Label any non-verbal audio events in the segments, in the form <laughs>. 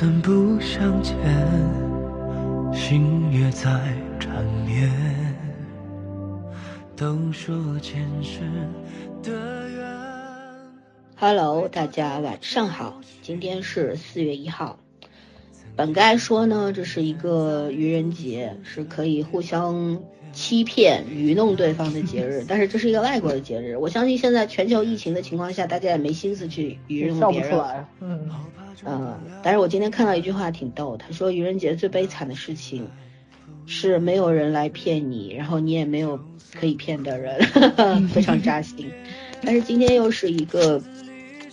算不相见，心也在缠绵。都说前世的缘。Hello，大家晚上好，今天是四月一号。本该说呢，这是一个愚人节，是可以互相欺骗、愚弄对方的节日。<laughs> 但是这是一个外国的节日，我相信现在全球疫情的情况下，大家也没心思去愚弄别人。不出来。嗯，嗯，但是我今天看到一句话挺逗，他说愚人节最悲惨的事情是没有人来骗你，然后你也没有可以骗的人，<laughs> 非常扎心。但是今天又是一个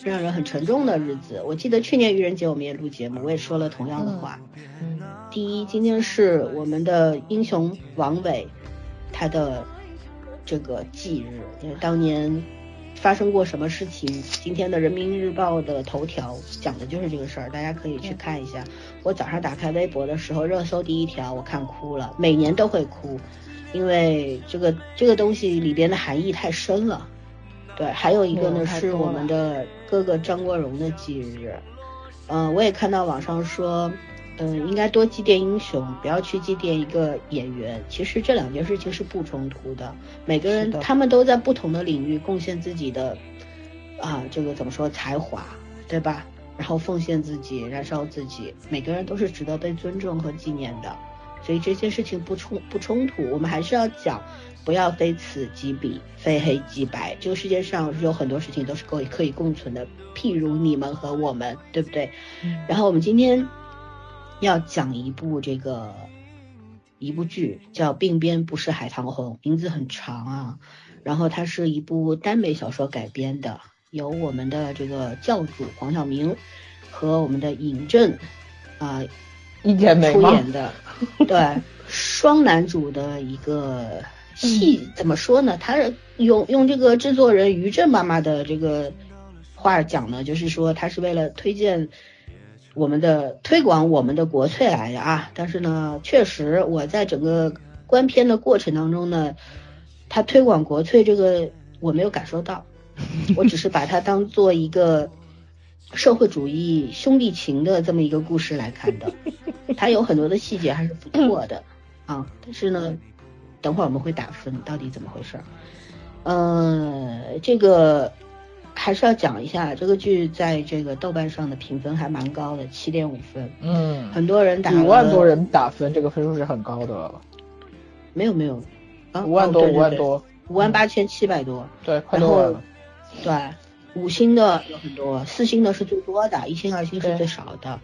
让人很沉重的日子。我记得去年愚人节我们也录节目，我也说了同样的话。嗯第一，今天是我们的英雄王伟他的这个忌日，因为当年发生过什么事情，今天的人民日报的头条讲的就是这个事儿，大家可以去看一下。我早上打开微博的时候，热搜第一条我看哭了，每年都会哭，因为这个这个东西里边的含义太深了。对，还有一个呢嗯是我们的哥哥张国荣的忌日，嗯、我也看到网上说，嗯、应该多祭奠英雄，不要去祭奠一个演员。其实这两件事情是不冲突的，每个人他们都在不同的领域贡献自己的啊，这个怎么说才华，对吧？然后奉献自己，燃烧自己，每个人都是值得被尊重和纪念的。所以这件事情不冲不冲突，我们还是要讲，不要非此即彼，非黑即白。这个世界上有很多事情都是可以可以共存的，譬如你们和我们，对不对？嗯然后我们今天要讲一部这个一部剧，叫《鬓边不是海棠红》，名字很长啊。然后它是一部耽美小说改编的，由我们的这个教主黄晓明和我们的尹正啊、一剪梅出？演的，对双男主的一个戏，怎么说呢？他是用用这个制作人于正妈妈的这个话讲呢，就是说他是为了推荐我们的推广我们的国粹来的啊。但是呢，确实我在整个观片的过程当中呢，他推广国粹这个我没有感受到，我只是把它当做一个社会主义兄弟情的这么一个故事来看的。它有很多的细节还是不错的啊，但是呢，等会儿我们会打分，到底怎么回事儿？呃，这个还是要讲一下，这个剧在这个豆瓣上的评分还蛮高的，七点五分，嗯，很多人打五万多，人打分，这个分数是很高的了。没有没有，啊，五万多，五万多，五万八千七百多，对，快然后六万了。对，五星的有很多，四星的是最多的，一星、二星是最少的。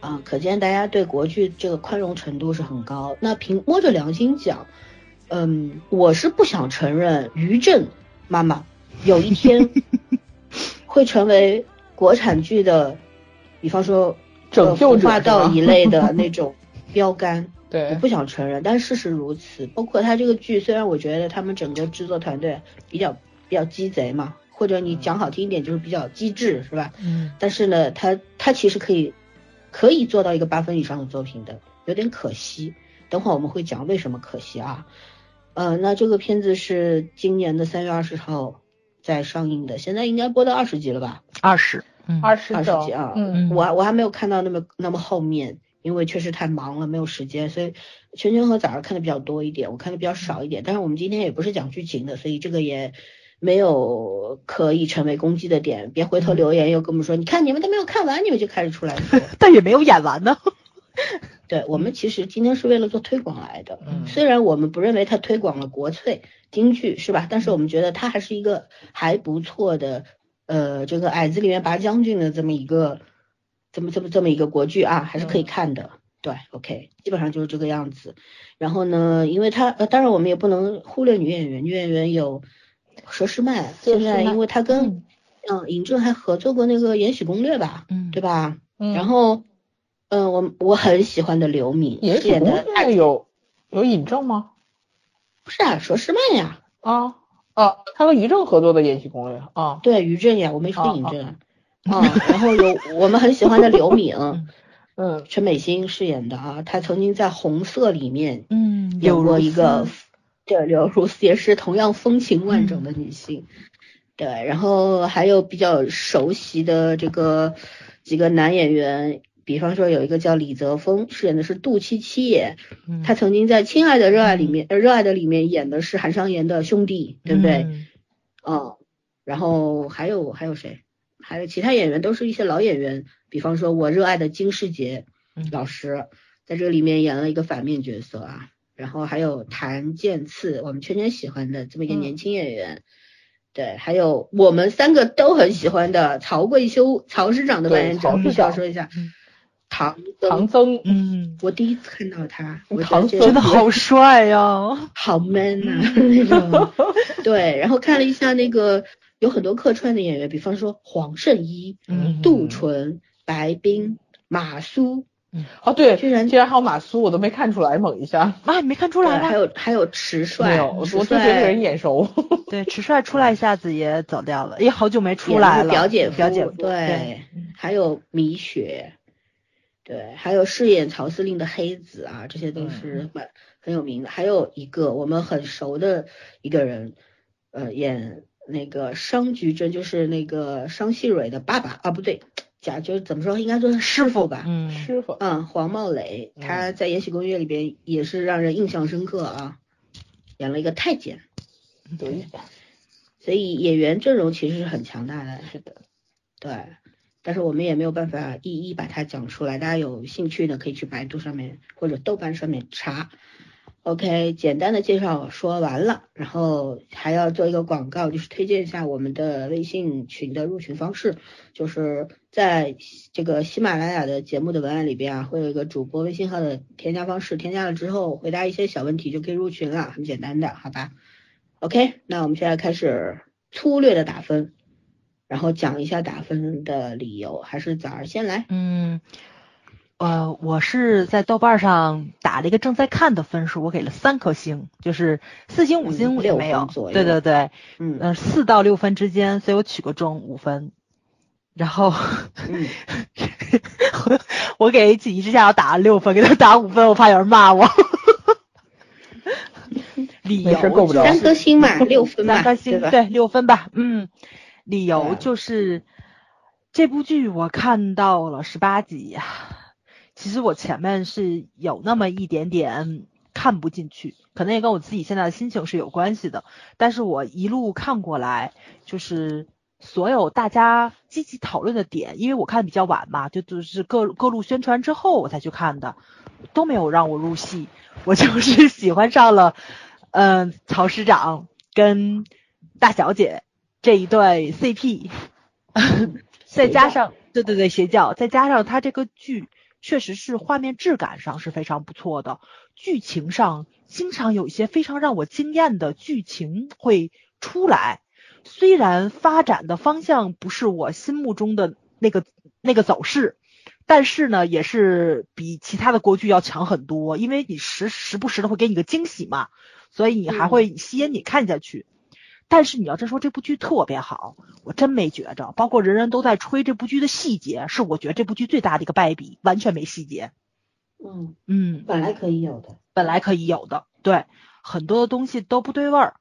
啊，可见大家对国剧这个宽容程度是很高。那凭摸着良心讲，嗯，我是不想承认于正妈妈有一天会成为国产剧的，比方说拯救者呃化道一类的那种标杆。<laughs> 对我，不想承认，但事实如此。包括他这个剧，虽然我觉得他们整个制作团队比较比较鸡贼嘛，或者你讲好听一点就是比较机智，是吧？嗯，但是呢，他他其实可以可以做到一个八分以上的作品的，有点可惜。等会儿我们会讲为什么可惜啊。呃，那这个片子是今年的三月二十号在上映的，现在应该播到二十集了吧？二十，嗯，二十二十集啊，嗯，我我还没有看到那么那么后面，因为确实太忙了，没有时间，所以圈圈和早上看的比较多一点，我看的比较少一点。但是我们今天也不是讲剧情的，所以这个也没有可以成为攻击的点。别回头留言又跟我们说，你看你们都没有看完，你们就开始出来说。<laughs> 但也没有演完呢。<laughs> 对我们其实今天是为了做推广来的，嗯虽然我们不认为它推广了国粹京剧是吧？但是我们觉得它还是一个还不错的，呃，这个矮子里面拔将军的这么一个，这么这么这么一个国剧啊，还是可以看的。对，OK，基本上就是这个样子。然后呢，因为它呃，当然我们也不能忽略女演员，女演员有佘诗曼，现在因为她跟嗯尹正还合作过那个《延禧攻略》吧，嗯对吧？嗯然后，嗯、我我很喜欢的刘敏饰演的有有尹正吗？不是啊，佘诗曼呀，啊啊，他和于正合作的《延禧攻略》啊，对于正呀，我没说哦尹正啊。啊，然后有我们很喜欢的刘敏，<laughs> 嗯陈美心饰演的啊，她曾经在《红色》里面嗯，演有过一个对，刘如斯也是同样风情万种的女性。对，然后还有比较熟悉的这个几个男演员，比方说有一个叫李泽峰，饰演的是杜七七爷，他曾经在《亲爱的热爱》里面，呃，《热爱的》里面演的是韩商言的兄弟，对不对？哦。然后还有还有谁？还有其他演员都是一些老演员，比方说我热爱的金世杰老师，在这里面演了一个反面角色啊。然后还有谭健次，我们圈圈喜欢的这么一个年轻演员。对，还有我们三个都很喜欢的曹贵修，曹师长的扮演者，必须要说一下，唐唐僧，嗯，我第一次看到他，我唐僧。真的好帅呀，好 man 啊 <laughs> 那种。对，然后看了一下那个有很多客串的演员，比方说黄圣依、杜淳、白冰、马苏。嗯，哦对，居然居然还有马苏，我都没看出来，猛一下。啊，你没看出来还有还有迟帅，没有，我就觉得这人眼熟。对，迟帅出来一下子也走掉了，也好久没出来了。表姐夫，表姐夫，对，还有米雪，对，还有饰演曹司令的黑子啊，这些都是蛮很有名的。还有一个我们很熟的一个人，呃，演那个商菊珍，就是那个商细蕊的爸爸啊，不对。假就是怎么说，应该说是师傅吧，嗯，师傅，嗯，黄茂磊，他在《延禧攻略》里边也是让人印象深刻啊，演了一个太监，对，所以演员阵容其实是很强大的，是的，对，但是我们也没有办法一一把它讲出来，大家有兴趣的可以去百度上面或者豆瓣上面查。OK，简单的介绍说完了，然后还要做一个广告，就是推荐一下我们的微信群的入群方式，就是在这个喜马拉雅的节目的文案里边啊，会有一个主播微信号的添加方式，添加了之后回答一些小问题就可以入群了，很简单的，好吧？OK，那我们现在开始粗略的打分，然后讲一下打分的理由，还是早上先来？嗯。呃，我是在豆瓣上打了一个正在看的分数，我给了三颗星，就是四星五星也没有，对对对，嗯，四到六分之间，所以我取个中五分。然后，<laughs> 我给锦衣之下要打六分，给他打五分，我怕有人骂我。<laughs> 理由三颗星嘛，<laughs> 六分三颗星对六分吧，嗯，理由就是这部剧我看到了十八集呀。其实我前面是有那么一点点看不进去，可能也跟我自己现在的心情是有关系的。但是我一路看过来，就是所有大家积极讨论的点，因为我看的比较晚嘛，就就是各各路宣传之后我才去看的，都没有让我入戏。我就是 <laughs> 喜欢上了，嗯，曹师长跟大小姐这一对 CP，<laughs> 再加上对对对邪教，再加上他这个剧。确实是画面质感上是非常不错的，剧情上经常有一些非常让我惊艳的剧情会出来，虽然发展的方向不是我心目中的那个那个走势，但是呢，也是比其他的国剧要强很多，因为你时时不时的会给你个惊喜嘛，所以你还会吸引你看下去。但是你要真说这部剧特别好，我真没觉着。包括人人都在吹这部剧的细节，是我觉得这部剧最大的一个败笔，完全没细节。嗯嗯，本来可以有的，本来可以有的，对，很多的东西都不对味儿。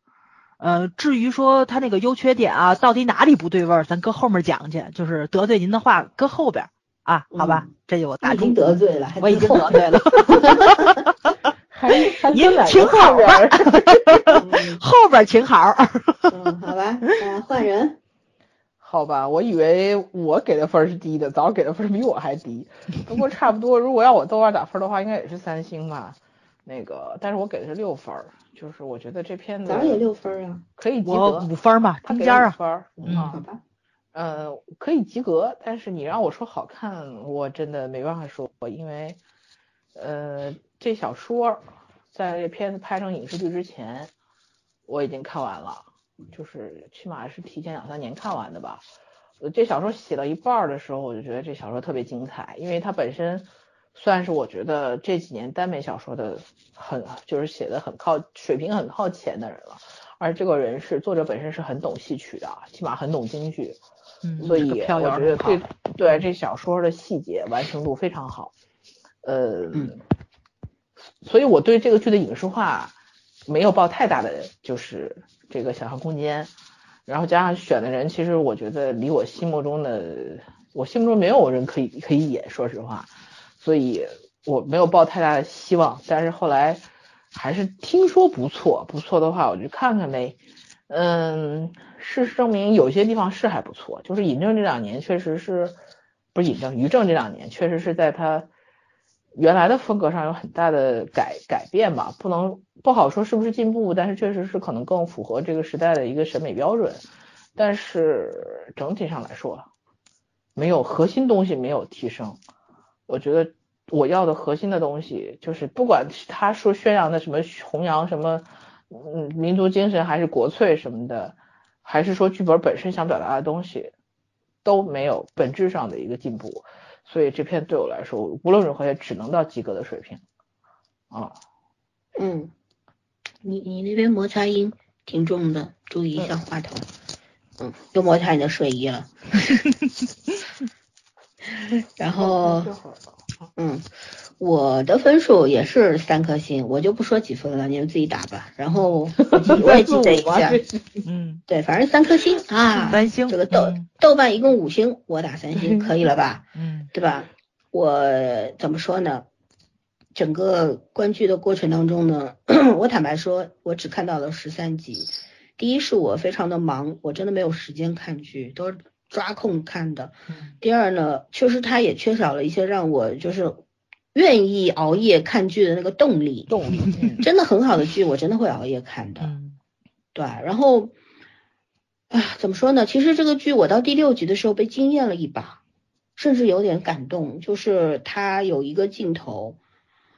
呃，至于说他那个优缺点啊，到底哪里不对味儿，咱搁后面讲去。就是得罪您的话，搁后边啊，好吧？这就我打已经得罪了，我已经得罪了。<laughs> 还还您请好吧，<laughs> 后边挺好。嗯，好吧，嗯，换人。好吧，我以为我给的分是低的，早给的分比我还低。不过差不多，如果要我豆瓣打分的话，应该也是三星吧。那个，但是我给的是六分，就是我觉得这片子。咱也六分啊。可以及格。五分吧，中间啊。分。嗯，好吧。呃，可以及格，但是你让我说好看，我真的没办法说，因为，呃。这小说在这片子拍成影视剧之前，我已经看完了，就是起码是提前两三年看完的吧。这小说写到一半的时候，我就觉得这小说特别精彩，因为它本身算是我觉得这几年耽美小说的很就是写的很靠水平很靠前的人了。而这个人是作者本身是很懂戏曲的，起码很懂京剧，嗯所以我觉得对对这小说的细节完成度非常好。呃。所以我对这个剧的影视化没有抱太大的就是这个想象空间，然后加上选的人，其实我觉得离我心目中的我心目中没有人可以可以演，说实话，所以我没有抱太大的希望。但是后来还是听说不错，不错的话我就看看呗。嗯，事实证明有些地方是还不错，就是尹正这两年确实是不是尹正，于正这两年确实是在他。原来的风格上有很大的改改变吧，不能不好说是不是进步，但是确实是可能更符合这个时代的一个审美标准。但是整体上来说，没有核心东西没有提升。我觉得我要的核心的东西，就是不管他说宣扬的什么弘扬什么嗯民族精神还是国粹什么的，还是说剧本本身想表达的东西，都没有本质上的一个进步。所以这篇对我来说，无论如何也只能到及格的水平，啊，嗯，你你那边摩擦音挺重的，注意一下话筒，嗯，又摩擦你的睡衣了，<laughs> 然后，嗯。我的分数也是三颗星，我就不说几分了，你们自己打吧。然后我 <laughs> 也记得一下，嗯，对，反正三颗星啊，三星。这个豆豆瓣一共五星，我打三星，<laughs> 可以了吧？嗯，对吧？我怎么说呢？整个观剧的过程当中呢，<clears throat> 我坦白说，我只看到了十三集。第一是我非常的忙，我真的没有时间看剧，都是抓空看的。第二呢，确实它也缺少了一些让我就是。愿意熬夜看剧的那个动力，动力 <laughs> 真的很好的剧，我真的会熬夜看的。对，然后啊，怎么说呢？其实这个剧我到第六集的时候被惊艳了一把，甚至有点感动。就是他有一个镜头，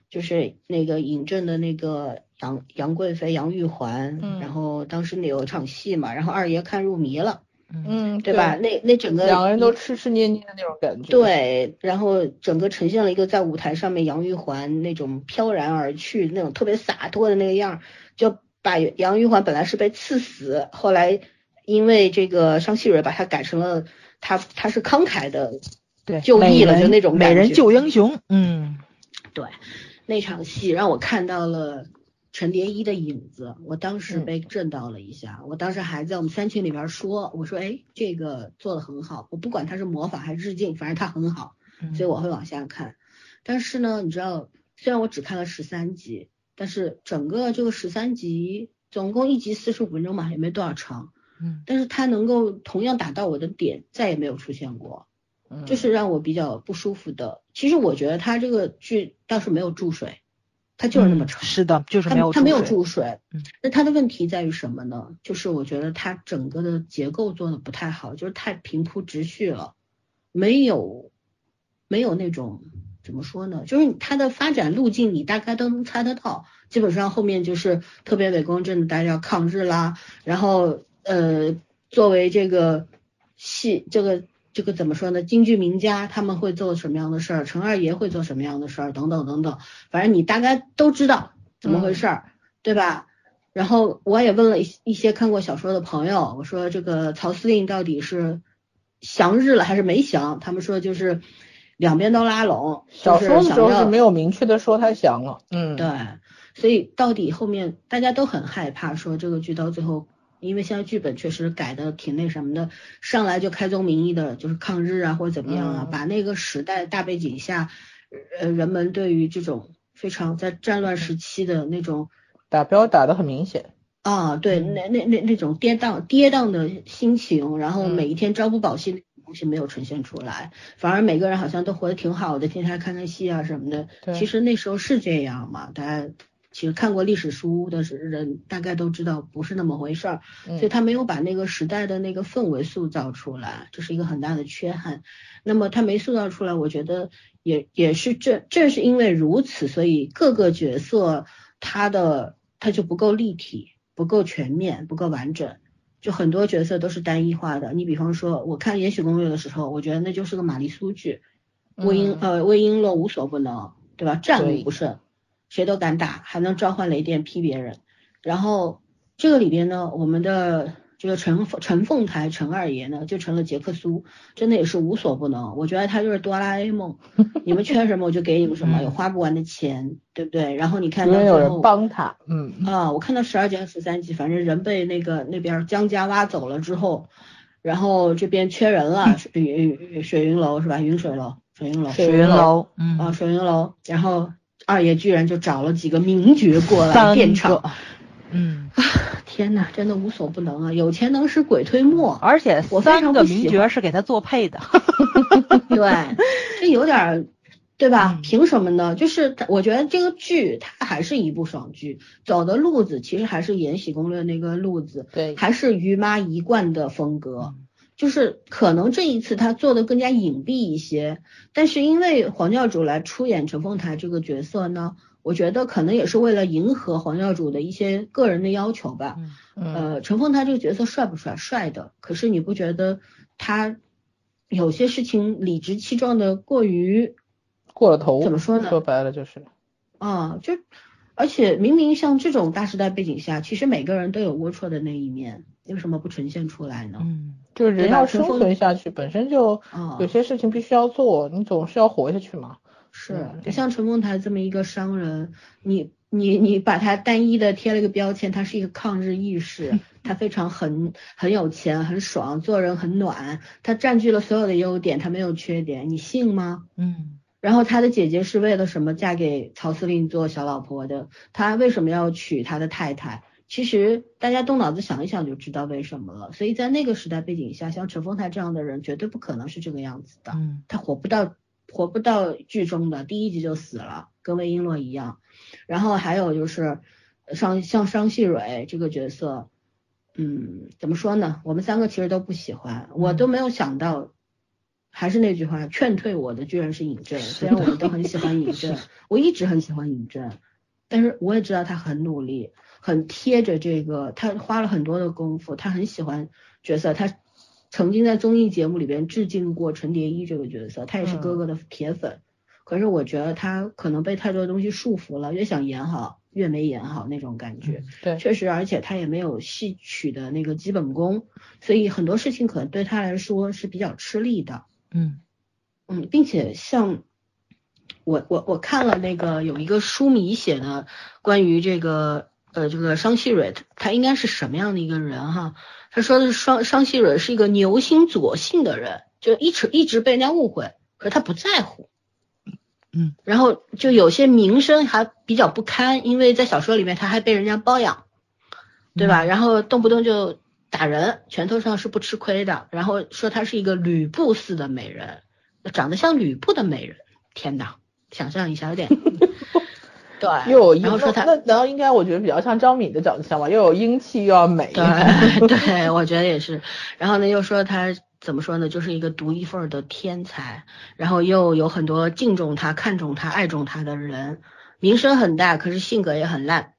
就是那个尹正的那个杨杨贵妃杨玉环，然后当时那有场戏嘛，然后二爷看入迷了。嗯，对吧？那那整个两个人都痴痴念念的那种感觉。对，然后整个呈现了一个在舞台上面杨玉环那种飘然而去那种特别洒脱的那个样，就把杨玉环本来是被刺死，后来因为这个商细蕊把他改成了她她是慷慨的对就义了，就那种美人救英雄。嗯，对，那场戏让我看到了。陈蝶衣的影子，我当时被震到了一下。我当时还在我们三群里边说，我说，哎，这个做的很好。我不管他是模仿还是致敬，反正他很好，所以我会往下看。但是呢，你知道，虽然我只看了十三集，但是整个这个十三集总共一集四十五分钟嘛，也没多少长。嗯。但是它能够同样打到我的点，再也没有出现过。嗯。就是让我比较不舒服的。其实我觉得他这个剧倒是没有注水。它就是那么长，是的，就是没有它没有注水。嗯，那它的问题在于什么呢？就是我觉得它整个的结构做的不太好，就是太平铺直叙了，没有没有那种怎么说呢？就是它的发展路径你大概都能猜得到，基本上后面就是特别伪公正的大家要抗日啦，然后呃作为这个戏这个。这个怎么说呢？京剧名家他们会做什么样的事儿？陈二爷会做什么样的事儿？等等等等，反正你大概都知道怎么回事儿，对吧？然后我也问了一一些看过小说的朋友，我说这个曹司令到底是降日了还是没降？他们说就是两边都拉拢。小说的时候是没有明确的说他降了，嗯，对，所以到底后面大家都很害怕，说这个剧到最后。因为现在剧本确实改的挺那什么的，上来就开宗明义的就是抗日啊或者怎么样啊，把那个时代大背景下，呃人们对于这种非常在战乱时期的那种打标打的很明显啊，对，那那那那种跌宕跌宕的心情，然后每一天朝不保夕的东西没有呈现出来，反而每个人好像都活得挺好的，天天看看戏啊什么的。其实那时候是这样嘛，大家。其实看过历史书的人大概都知道不是那么回事儿，所以他没有把那个时代的那个氛围塑造出来，这是一个很大的缺憾。那么他没塑造出来，我觉得也也是正正是因为如此，所以各个角色他的他就不够立体，不够全面，不够完整，就很多角色都是单一化的。你比方说，我看《延禧攻略》的时候，我觉得那就是个玛丽苏剧，魏璎呃魏璎珞无所不能，对吧？战无不胜。谁都敢打，还能召唤雷电劈别人。然后这个里边呢，我们的这个陈陈凤台陈二爷呢就成了杰克苏，真的也是无所不能。我觉得他就是哆啦 A 梦，<laughs> 你们缺什么我就给你们什么，有花不完的钱，对不对？然后你看到最有人后帮他，嗯啊，我看到十二集还是十三集，反正人被那个那边江家挖走了之后，然后这边缺人了，<laughs> 水云水云楼是吧？云水楼，水云楼，水水云楼，嗯，啊，水云楼，然后二爷居然就找了几个名角过来三垫场个，嗯，天呐，真的无所不能啊！有钱能使鬼推磨，而且我非常三个不喜欢名角是给他做配的 <laughs> <laughs> 对，这有点儿，对吧？嗯凭什么呢？就是我觉得这个剧它还是一部爽剧，走的路子其实还是《延禧攻略》那个路子，对，还是于妈一贯的风格。嗯就是可能这一次他做的更加隐蔽一些，但是因为黄教主来出演陈凤台这个角色呢，我觉得可能也是为了迎合黄教主的一些个人的要求吧。嗯嗯呃，陈凤台这个角色帅不帅？帅的。可是你不觉得他有些事情理直气壮的过于过了头，怎么说呢说白了就是，啊？就而且明明像这种大时代背景下，其实每个人都有龌龊的那一面，为什么不呈现出来呢？嗯就是人要生存下去，本身就啊有些事情必须要做，你总是要活下去嘛。是嗯，就像陈凤台这么一个商人，你你你把他单一的贴了一个标签，他是一个抗日义士，<laughs> 他非常很很有钱，很爽，做人很暖，他占据了所有的优点，他没有缺点，你信吗？嗯然后他的姐姐是为了什么嫁给曹司令做小老婆的？他为什么要娶他的太太？其实大家动脑子想一想就知道为什么了。所以在那个时代背景下，像陈凤台这样的人绝对不可能是这个样子的。嗯他活不到活不到剧中的第一集就死了，跟魏璎珞一样。然后还有就是商像像商细蕊这个角色，嗯，怎么说呢？我们三个其实都不喜欢，我都没有想到。还是那句话，劝退我的居然是尹正。虽然我们都很喜欢尹 <laughs> 正，我一直很喜欢尹正，但是我也知道他很努力，很贴着这个，他花了很多的功夫，他很喜欢角色，他曾经在综艺节目里边致敬过陈蝶衣这个角色，他也是哥哥的铁粉。可是我觉得他可能被太多东西束缚了，越想演好越没演好那种感觉。对，确实，而且他也没有戏曲的那个基本功，所以很多事情可能对他来说是比较吃力的。嗯嗯，并且像我我我看了那个有一个书迷写的关于这个呃这个商细蕊，他应该是什么样的一个人哈？他说的是商商细蕊是一个牛心左性的人，就一直一直被人家误会，可是他不在乎。嗯，然后就有些名声还比较不堪，因为在小说里面他还被人家包养，对吧？然后动不动就打人，拳头上是不吃亏的。然后说她是一个吕布似的美人，长得像吕布的美人，天哪！想象一下，有点对。又有英，然后说他那那然后应该我觉得比较像张敏的长相吧，又有英气又要美。<laughs> 对对，我觉得也是。然后呢，又说他怎么说呢，就是一个独一份儿的天才，然后又有很多敬重他、看重他、爱重他的人，名声很大，可是性格也很烂，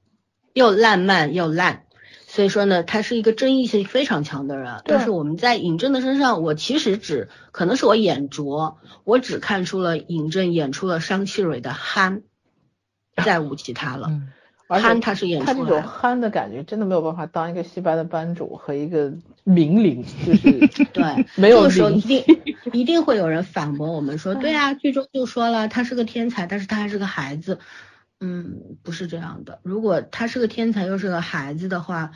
又烂漫又烂。所以说呢，他是一个争议性非常强的人。但是我们在尹正的身上，我其实只可能是我眼拙，我只看出了尹正演出了商细蕊的憨，再无其他了。憨他是演他这种。憨的感觉，真的没有办法当一个戏班的班主和一个名伶，就是 <laughs> 对，没有这个时候一定一定会有人反驳我们说，对啊，剧中就说了他是个天才，但是他还是个孩子。嗯，不是这样的。如果他是个天才又是个孩子的话，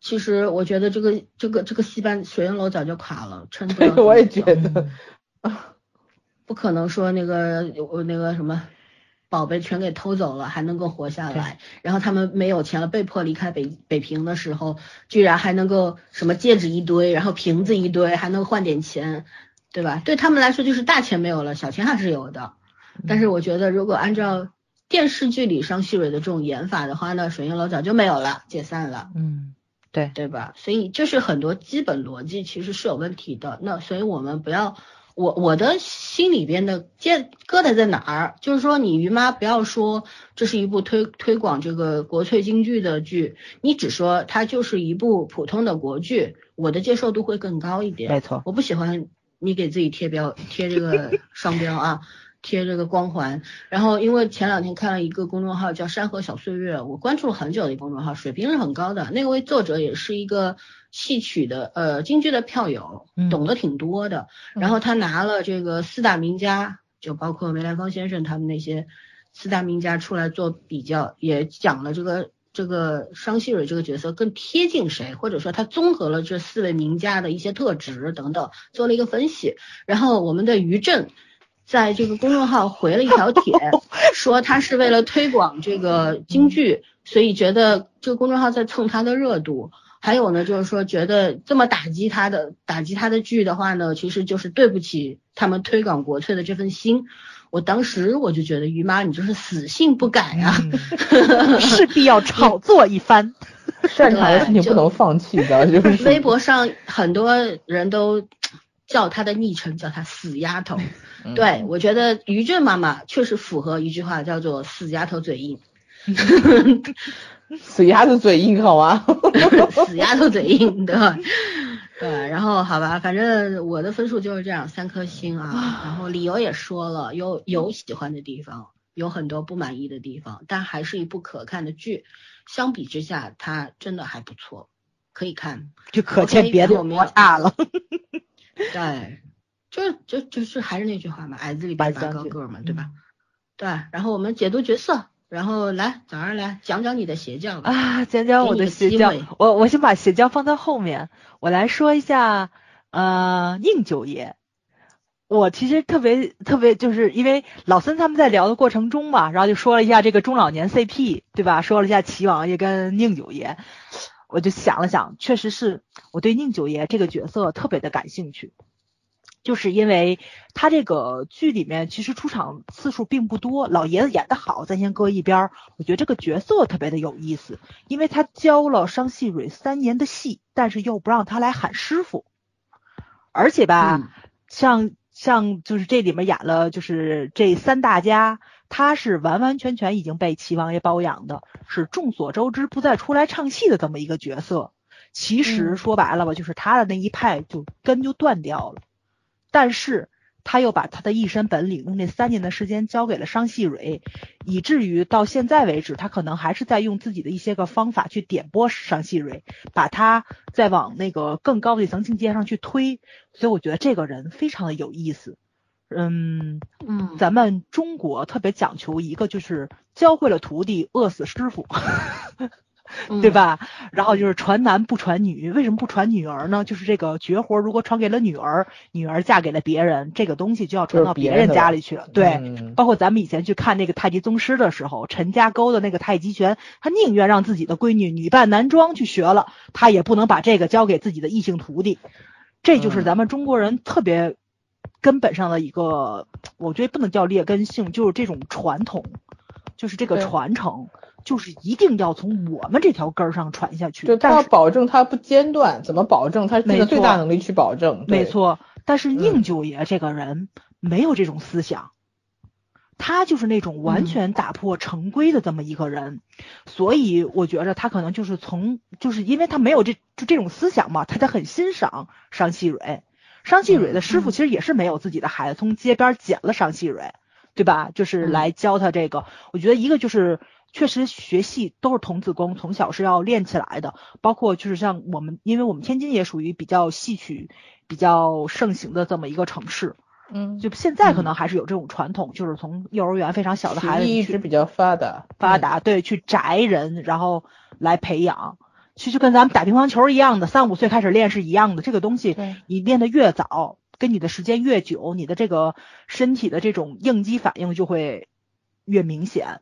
其实我觉得这个这个这个戏班水云楼早就垮了，撑不了。<laughs> 我也觉得，不可能说那个有那个什么宝贝全给偷走了还能够活下来，然后他们没有钱了，被迫离开北北平的时候，居然还能够什么戒指一堆，然后瓶子一堆，还能换点钱，对吧？对他们来说就是大钱没有了，小钱还是有的。但是我觉得如果按照电视剧里商细蕊的这种演法的话呢，水银楼早就没有了，解散了。嗯，对，对吧？所以就是很多基本逻辑其实是有问题的。那所以我们不要，我我的心里边的结疙瘩在哪儿？就是说，你于妈不要说这是一部推推广这个国粹京剧的剧，你只说它就是一部普通的国剧，我的接受度会更高一点。没错，我不喜欢你给自己贴标贴这个 <laughs> 商标啊。贴这个光环。然后因为前两天看了一个公众号叫山河小岁月，我关注了很久的一个公众号，水平是很高的。那位作者也是一个戏曲的呃京剧的票友，懂得挺多的。然后他拿了这个四大名家，就包括梅兰芳先生他们那些四大名家出来做比较，也讲了这个。这个商细蕊这个角色更贴近谁，或者说他综合了这四位名家的一些特质等等，做了一个分析。然后我们的于震在这个公众号回了一条帖，说他是为了推广这个京剧，所以觉得这个公众号在蹭他的热度。还有呢，就是说觉得这么打击他的打击他的剧的话呢，其实就是对不起他们推广国粹的这份心。我当时我就觉得于妈你就是死性不改啊，<laughs> 势必要炒作一番。<laughs> 擅长的事情不能放弃的，就是微博上很多人都叫他的昵称，叫他死丫头。对我觉得于正妈妈确实符合一句话，叫做死丫头嘴硬。<laughs> <laughs> 死丫头嘴硬好吗？<laughs> 死丫头嘴硬，对吧？<laughs> 对，然后好吧，反正我的分数就是这样，三颗星啊。<sighs> 然后理由也说了，有有喜欢的地方，有很多不满意的地方，但还是一部可看的剧。相比之下，它真的还不错，可以看。就可见别的磨大了。对，就就就是还是那句话嘛，矮子里拔高个嘛，对吧？对，然后我们解读角色。然后来，早上来讲讲你的鞋匠吧。啊，讲讲我的鞋匠。我我先把鞋匠放在后面，我来说一下，呃，宁九爷。我其实特别特别，就是因为老孙他们在聊的过程中嘛，然后就说了一下这个中老年 CP，对吧？说了一下齐王爷跟宁九爷，我就想了想，确实是我对宁九爷这个角色特别的感兴趣。就是因为他这个剧里面其实出场次数并不多，老爷子演的好，咱先搁一边儿。我觉得这个角色特别的有意思，因为他教了商细蕊三年的戏，但是又不让他来喊师傅，而且吧，像像就是这里面演了就是这三大家，他是完完全全已经被齐王爷包养的，是众所周知不再出来唱戏的这么一个角色。其实说白了吧，就是他的那一派就根就断掉了。但是他又把他的一身本领用这三年的时间交给了商细蕊，以至于到现在为止，他可能还是在用自己的一些个方法去点拨商细蕊，把他再往那个更高的一层境界上去推。所以我觉得这个人非常的有意思。嗯嗯，咱们中国特别讲求一个就是教会了徒弟，饿死师傅。<laughs> 对吧？然后就是传男不传女，为什么不传女儿呢？就是这个绝活，如果传给了女儿，女儿嫁给了别人，这个东西就要传到别人家里去了。对，包括咱们以前去看那个太极宗师的时候，陈家沟的那个太极拳，他宁愿让自己的闺女女扮男装去学了，他也不能把这个交给自己的异性徒弟。这就是咱们中国人特别根本上的一个，我觉得不能叫劣根性，就是这种传统，就是这个传承。就是一定要从我们这条根儿上传下去，就他要保证他不间断，怎么保证他尽最大能力去保证？没错，但是宁九爷这个人没有这种思想，他就是那种完全打破成规的这么一个人，所以我觉着他可能就是从，就是因为他没有这就这种思想嘛，他才很欣赏商细蕊。商细蕊的师傅其实也是没有自己的孩子，从街边捡了商细蕊，对吧？就是来教他这个。我觉得一个就是。确实学戏都是童子功，从小是要练起来的。包括就是像我们，因为我们天津也属于比较戏曲比较盛行的这么一个城市，嗯，就现在可能还是有这种传统，就是从幼儿园非常小的孩子一直比较发达，发达对，去宅人，然后来培养，其实跟咱们打乒乓球一样的，三五岁开始练是一样的。这个东西你练得越早，跟你的时间越久，你的这个身体的这种应激反应就会越明显。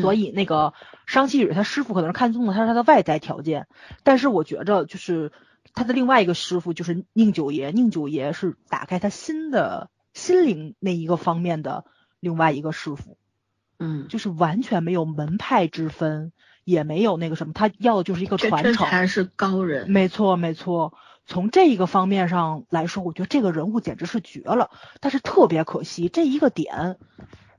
所以那个商细蕊他师傅可能是看中了他是他的外在条件，但是我觉着就是他的另外一个师傅就是宁九爷，宁九爷是打开他新的心灵那一个方面的另外一个师傅，嗯，就是完全没有门派之分，也没有那个什么，他要的就是一个传承，还是高人，没错没错，从这一个方面上来说，我觉得这个人物简直是绝了，但是特别可惜这一个点。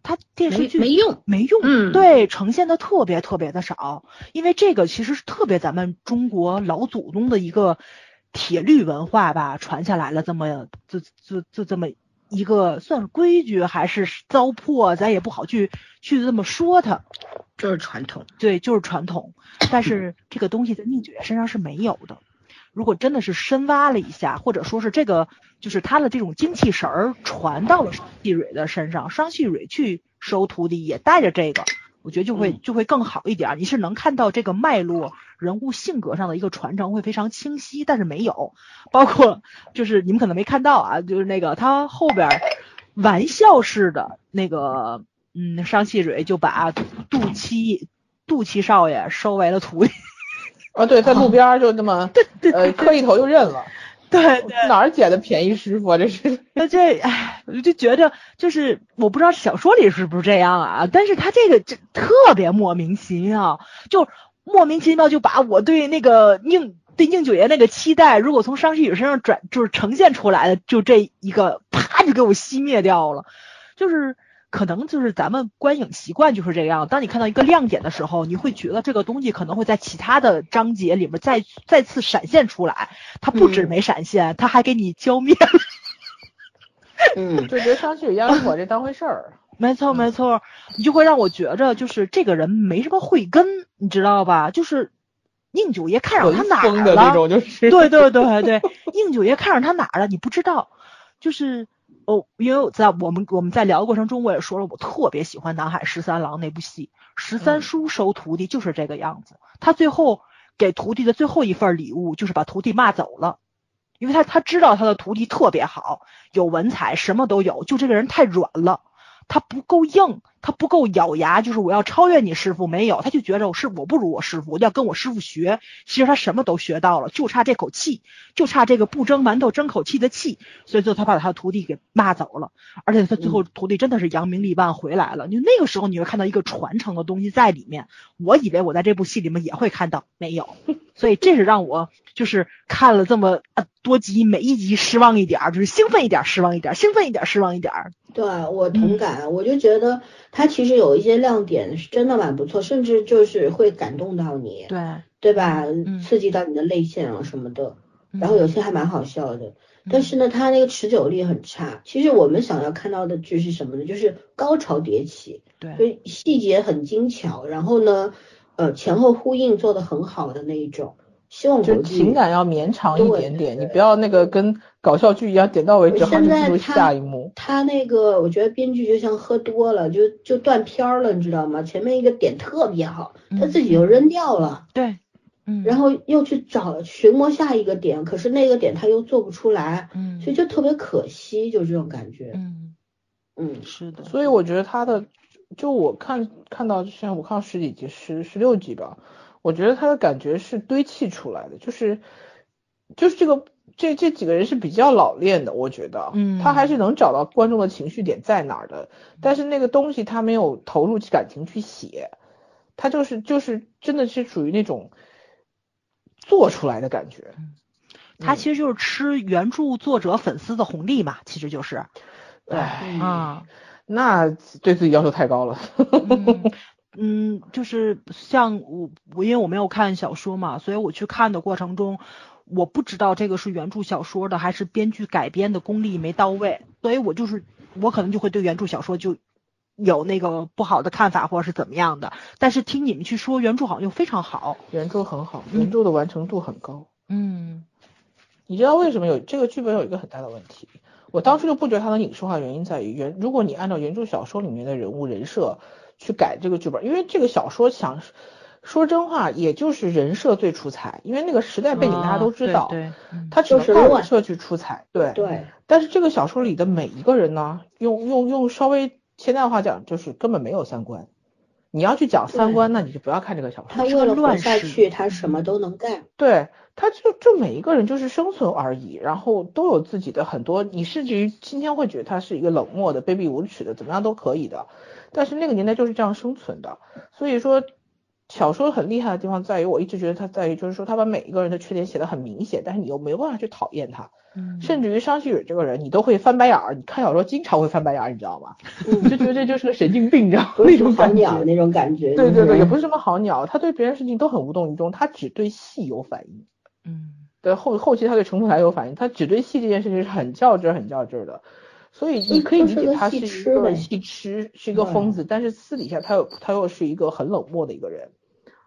他电视剧没用，没用，嗯，对，呈现的特别特别的少，因为这个其实是特别咱们中国老祖宗的一个铁律文化吧，传下来了这么就就就这么一一个算是规矩还是糟粕，咱也不好去去这么说它。就是传统，对，就是传统。但是这个东西在宁九爷身上是没有的。如果真的是深挖了一下，或者说是这个就是他的这种精气神儿传到了商细蕊的身上，商细蕊去收徒弟也带着这个，我觉得就会就会更好一点。你是能看到这个脉络、人物性格上的一个传承会非常清晰，但是没有，包括就是你们可能没看到啊，就是那个他后边玩笑式的那个，嗯，商细蕊就把杜七杜七少爷收为了徒弟。啊，对，在路边就那么，呃，磕一头就认了。对对，<laughs> 哪儿捡的便宜师傅啊？这是。那这，哎，我就觉得，就是我不知道小说里是不是这样啊？但是他这个这特别莫名其妙，就莫名其妙就把我对那个宁对宁九爷那个期待，如果从商细雨身上转，就是呈现出来的，就这一个啪就给我熄灭掉了，就是。可能就是咱们观影习惯就是这样。当你看到一个亮点的时候，你会觉得这个东西可能会在其他的章节里面再再次闪现出来。它不止没闪现，它还给你浇灭了。嗯，就觉得上去压根我这当回事儿。<laughs> 没错没错，你就会让我觉着就是这个人没什么慧根，你知道吧？就是宁九爷看上他哪儿了？对对对对，宁九爷看上他哪儿了？你不知道，就是。哦，因为在我们我们在聊的过程中，我也说了，我特别喜欢《南海十三郎》那部戏，十三叔收徒弟就是这个样子。他最后给徒弟的最后一份礼物，就是把徒弟骂走了，因为他他知道他的徒弟特别好，有文采，什么都有，就这个人太软了。他不够硬，他不够咬牙，就是我要超越你师傅，没有，他就觉着我是我不如我师傅，我要跟我师傅学。其实他什么都学到了，就差这口气，就差这个不蒸馒头争口气的气。所以最后他把他的徒弟给骂走了，而且他最后徒弟真的是扬名立万回来了。就那个时候你会看到一个传承的东西在里面。我以为我在这部戏里面也会看到，没有。<laughs> 所以这是让我就是看了这么多集，每一集失望一点儿，就是兴奋一点儿，失望一点儿，兴奋一点儿，失望一点儿。对我同感，我就觉得他其实有一些亮点是真的蛮不错，甚至就是会感动到你，对对吧？刺激到你的泪腺啊什么的，然后有些还蛮好笑的。但是呢，它那个持久力很差。其实我们想要看到的剧是什么呢？就是高潮迭起，对，细节很精巧，然后呢，呃，前后呼应做的很好的那一种。希望就情感要绵长一点点，你不要那个跟搞笑剧一样点到为止，好就进入下一幕。他那个我觉得编剧就像喝多了，就就断片儿了，你知道吗？前面一个点特别好，他自己又扔掉了。对，嗯。然后又去找寻摸下一个点，可是那个点他又做不出来，嗯，所以就特别可惜，就这种感觉。嗯嗯，是的。所以我觉得他的，就我看看到像我看到十几集，十十六集吧。我觉得他的感觉是堆砌出来的，就是，就是这个这这几个人是比较老练的，我觉得，嗯，他还是能找到观众的情绪点在哪儿的，但是那个东西他没有投入感情去写，他就是就是真的是属于那种做出来的感觉，他其实就是吃原著作者粉丝的红利嘛，其实就是，哎啊，那对自己要求太高了。<laughs> 嗯，就是像我我因为我没有看小说嘛，所以我去看的过程中，我不知道这个是原著小说的还是编剧改编的功力没到位，所以我就是我可能就会对原著小说就有那个不好的看法或者是怎么样的。但是听你们去说原著好像又非常好，原著很好，原著的完成度很高。嗯，你知道为什么有这个剧本有一个很大的问题？我当时就不觉得它能影视化，原因在于原如果你按照原著小说里面的人物人设。去改这个剧本，因为这个小说想说真话，也就是人设最出彩，因为那个时代背景大家都知道，对，他只能靠人设去出彩，对对。但是这个小说里的每一个人呢，用用用稍微现代话讲，就是根本没有三观。你要去讲三观，那你就不要看这个小说。他为了活下去，他什么都能干。对，他就就每一个人就是生存而已，然后都有自己的很多，你甚至于今天会觉得他是一个冷漠的、卑鄙无耻的，怎么样都可以的。但是那个年代就是这样生存的，所以说小说很厉害的地方在于，我一直觉得它在于，就是说他把每一个人的缺点写的很明显，但是你又没有办法去讨厌他，嗯，甚至于商细蕊这个人，你都会翻白眼儿，你看小说经常会翻白眼儿，你知道吗？你就觉得这就是个神经病，你知道 <laughs> 那种好鸟那种感觉，对对对，也不是什么好鸟，他对别人事情都很无动于衷，他只对戏有反应，嗯，对后后期他对程度还有反应，他只对戏这件事情是很较真很较真的。所以你可以理解他是一个戏痴，是一个疯子，但是私底下他又他又是一个很冷漠的一个人。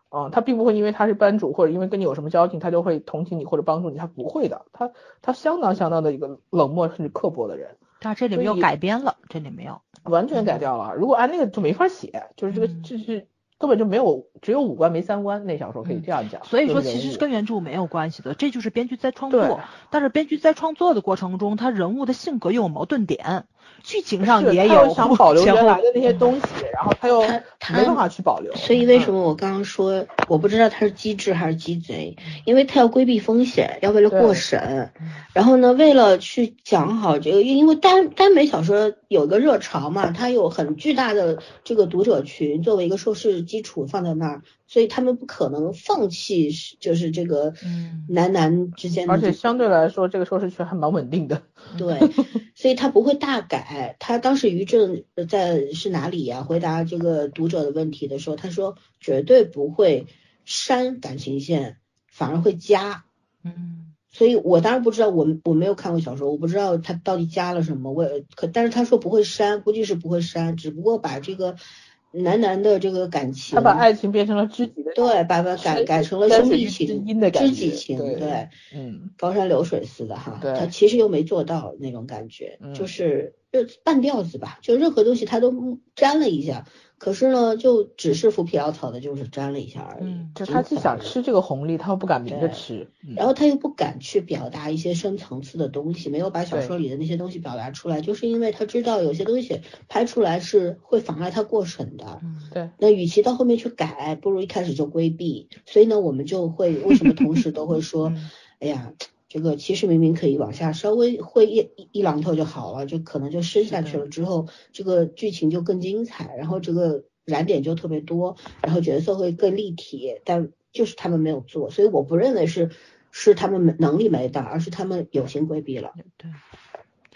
啊、他并不会因为他是班主或者因为跟你有什么交情，他就会同情你或者帮助你，他不会的，他他相当相当的一个冷漠甚至刻薄的人，但这里面又改编了，这里没有。完全改掉了。如果按那个就没法写，就是这个嗯就是根本就没有只有五官没三观，那小说可以这样讲。所以说，其实是跟原著没有关系的，这就是编剧在创对作。但是编剧在创作的过程中，他人物的性格又有矛盾点，剧情上也有他又想保留前后原来的那些东西，然后他又他他没办法去保留。所以为什么？我刚刚说我不知道他是机智还是鸡贼？因为他要规避风险，要为了过审，然后呢，为了去讲好这个，因为耽耽美小说有一个热潮嘛，它有很巨大的这个读者群作为一个收视基础放在那儿，所以他们不可能放弃，就是这个嗯男男之间而且相对来说，这个收视权还蛮稳定的。对，所以他不会大改。他当时于正呃在是哪里呀、回答这个读者的问题的时候，他说绝对不会删感情线，反而会加。嗯所以我当然不知道，我我没有看过小说，我不知道他到底加了什么。我也可，但是他说不会删，估计是不会删，只不过把这个男男的这个感情，他把爱情变成了知己的对，把把改改成了兄弟情知己情，对对。嗯，高山流水似的哈，对他其实又没做到那种感觉，嗯就是就半吊子吧，就任何东西他都沾了一下，可是呢，就只是浮皮潦草的，就是沾了一下而已。嗯就他既想吃这个红利，他又不敢明着吃。嗯然后他又不敢去表达一些深层次的东西，没有把小说里的那些东西表达出来，就是因为他知道有些东西拍出来是会妨碍他过审的。嗯对，那与其到后面去改，不如一开始就规避。所以呢，我们就会为什么同时都会说，嗯哎呀，这个其实明明可以往下稍微会一一一榔头就好了，就可能就深下去了之后，这个剧情就更精彩，然后这个燃点就特别多，然后角色会更立体，但就是他们没有做，所以我不认为是是他们能力没到，而是他们有心规避了。对。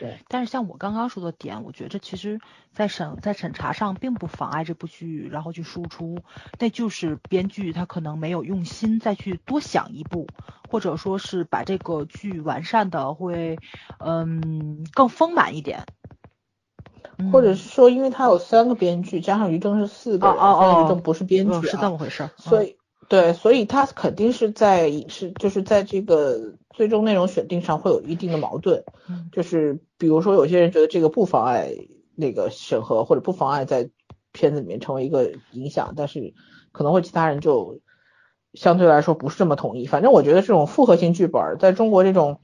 对，但是像我刚刚说的点，我觉得其实，在审在审查上并不妨碍这部剧然后去输出，那就是编剧他可能没有用心再去多想一步，或者说是把这个剧完善的会嗯更丰满一点，或者嗯是说，因为他有三个编剧，加上于正是四个人，哦哦哦于正不是编剧、啊嗯是这么回事儿，所以对，所以他肯定是在影视就是在这个最终内容选定上会有一定的矛盾，嗯就是比如说有些人觉得这个不妨碍那个审核，或者不妨碍在片子里面成为一个影响，但是可能会其他人就相对来说不是这么同意。反正我觉得这种复合型剧本在中国这种。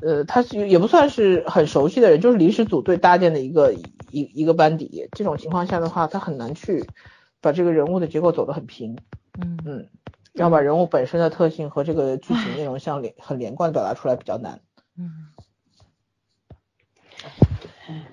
呃，他是也不算是很熟悉的人，就是临时组队搭建的一个一一个班底。这种情况下的话，他很难去把这个人物的结构走得很平。嗯嗯，要把人物本身的特性和这个剧情内容相连很连贯的表达出来比较难。嗯，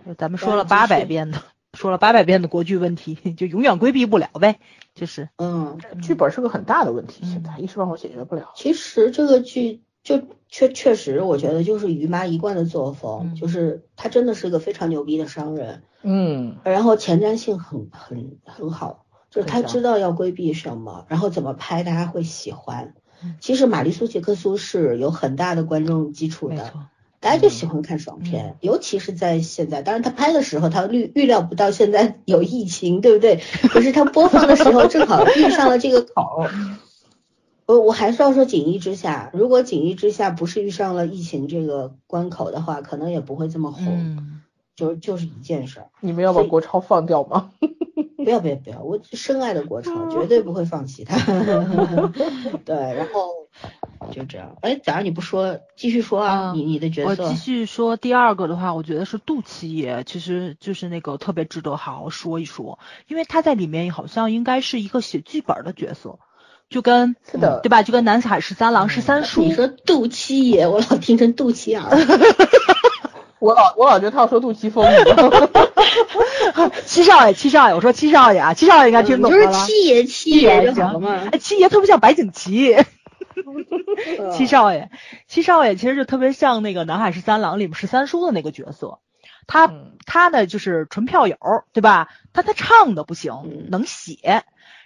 就咱们说了八百遍的，说了八百遍的国剧问题，就永远规避不了呗，就是嗯，剧本是个很大的问题，嗯现在一时半会儿解决不了。其实这个剧就确确实，我觉得就是于妈一贯的作风，嗯。就是她真的是个非常牛逼的商人，嗯，然后前瞻性很很很好，就是他知道要规避什么，然后怎么拍大家会喜欢嗯。其实玛丽苏杰克苏是有很大的观众基础的，大家就喜欢看爽片，尤其是在现在。当然，他拍的时候他预预料不到现在有疫情，对不对？可是他播放的时候正好遇上了这个口儿。<laughs> 我我还是要说锦衣之下，如果锦衣之下不是遇上了疫情这个关口的话，可能也不会这么红，嗯就就是一件事儿。你们要把国超放掉吗？<laughs> 不要不要不要，我深爱的国超绝对不会放弃他。<laughs> 对，然后就这样。哎，早上你不说，继续说啊，嗯你你的角色我继。续说第二个的话，我觉得是杜七爷，其实就是那个特别值得好好说一说，因为他在里面好像应该是一个写剧本的角色，就跟是的对吧？就跟南海十三郎、十三叔，你说杜七爷，我老听成杜琪尔。<laughs> 我老我老觉得他要说杜琪峰，<laughs> 七少爷，七少爷，我说七少爷啊，七少爷应该听懂嗯就是了吧？七爷七爷就好了嘛。哎，七爷特别像白景琦。嗯 <laughs> 七少爷，七少爷其实就特别像那个《南海十三郎》里面十三叔的那个角色，他嗯他呢就是纯票友，对吧？他他唱的不行嗯，能写。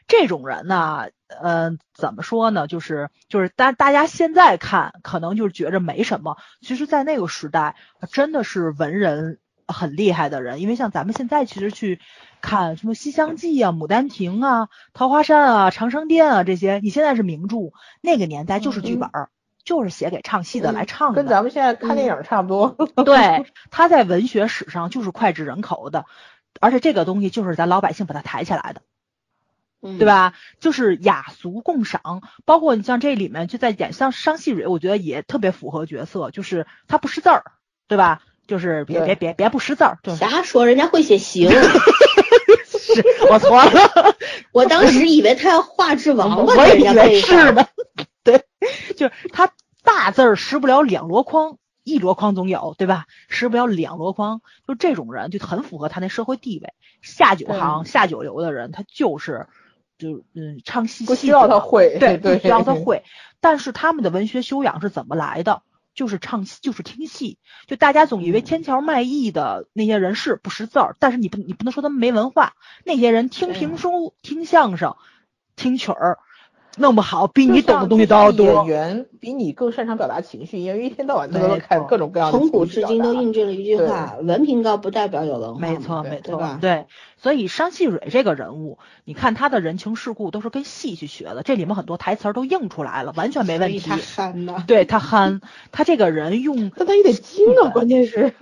这种人呢，呃，怎么说呢？就是就是大大家现在看可能就是觉着没什么，其实，在那个时代真的是文人很厉害的人，因为像咱们现在其实去看什么《西厢记》啊、《牡丹亭》啊、《桃花扇》啊、《长生殿》啊这些，你现在是名著，那个年代就是剧本儿，就是写给唱戏的来唱的，跟咱们现在看电影差不多。<laughs> 对，他在文学史上就是脍炙人口的，而且这个东西就是咱老百姓把它抬起来的。嗯对？吧？就是雅俗共赏，包括你像这里面就在演像商细蕊，我觉得也特别符合角色，就是他不识字儿，对吧？就是别别别别不识字儿，就是瞎说，人家会写行。是我错了，<laughs> 我当时以为他要画质王八我给人家以为。是的，对，就是他大字儿识不了两箩筐，一箩筐总有，对吧？识不了两箩筐，就这种人就很符合他那社会地位。下九行、下九流的人，他就是就嗯唱戏不需要他会，对，对，<laughs> 不需要他会。但是他们的文学修养是怎么来的？就是唱戏，就是听戏。就大家总以为嗯天桥卖艺的那些人是不识字儿，但是你不你不能说他们没文化。那些人听评书、听相声、听曲儿，弄不好比你懂的东西都要多演。员比你更擅长表达情绪，因为一天到晚都没能看各种各样的从古至今都印证了一句话：文凭高不代表有文化。没错，没错对吧，对，所以商细蕊这个人物，你看他的人情世故都是跟戏去学的，这里面很多台词儿都映出来了，完全没问题他。憨呐。对他憨，他这个人用但他也得精啊，关键是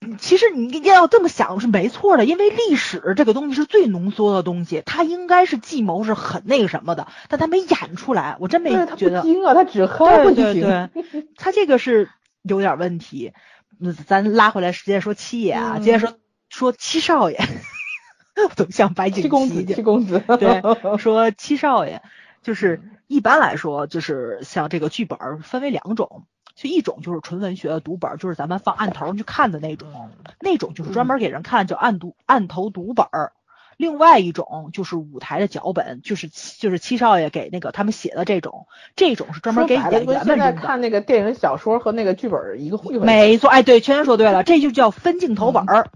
<clears throat> 其实你要这么想是没错的，因为历史这个东西是最浓缩的东西，它应该是计谋是很那个什么的，但他没演出来，我真没他觉得。不精啊，他只憨不对对。对，他 <laughs> 这个是有点问题。那咱拉回来，直接说七爷啊，嗯接着说说七少爷，<laughs> 都像白景七公子，琦七公子，对，<laughs> 说七少爷，就是一般来说，就是像这个剧本分为两种，就一种就是纯文学的读本儿，就是咱们放案头儿去看的那种，那种就是专门给人看，叫案读案头读本儿。另外一种就是舞台的脚本，就是就是七少爷给那个他们写的这种，这种是专门给演跟现在员们用的。看那个电影、小说和那个剧本一个一回事。没错，哎，对，圈圈说对了，这就叫分镜头本儿，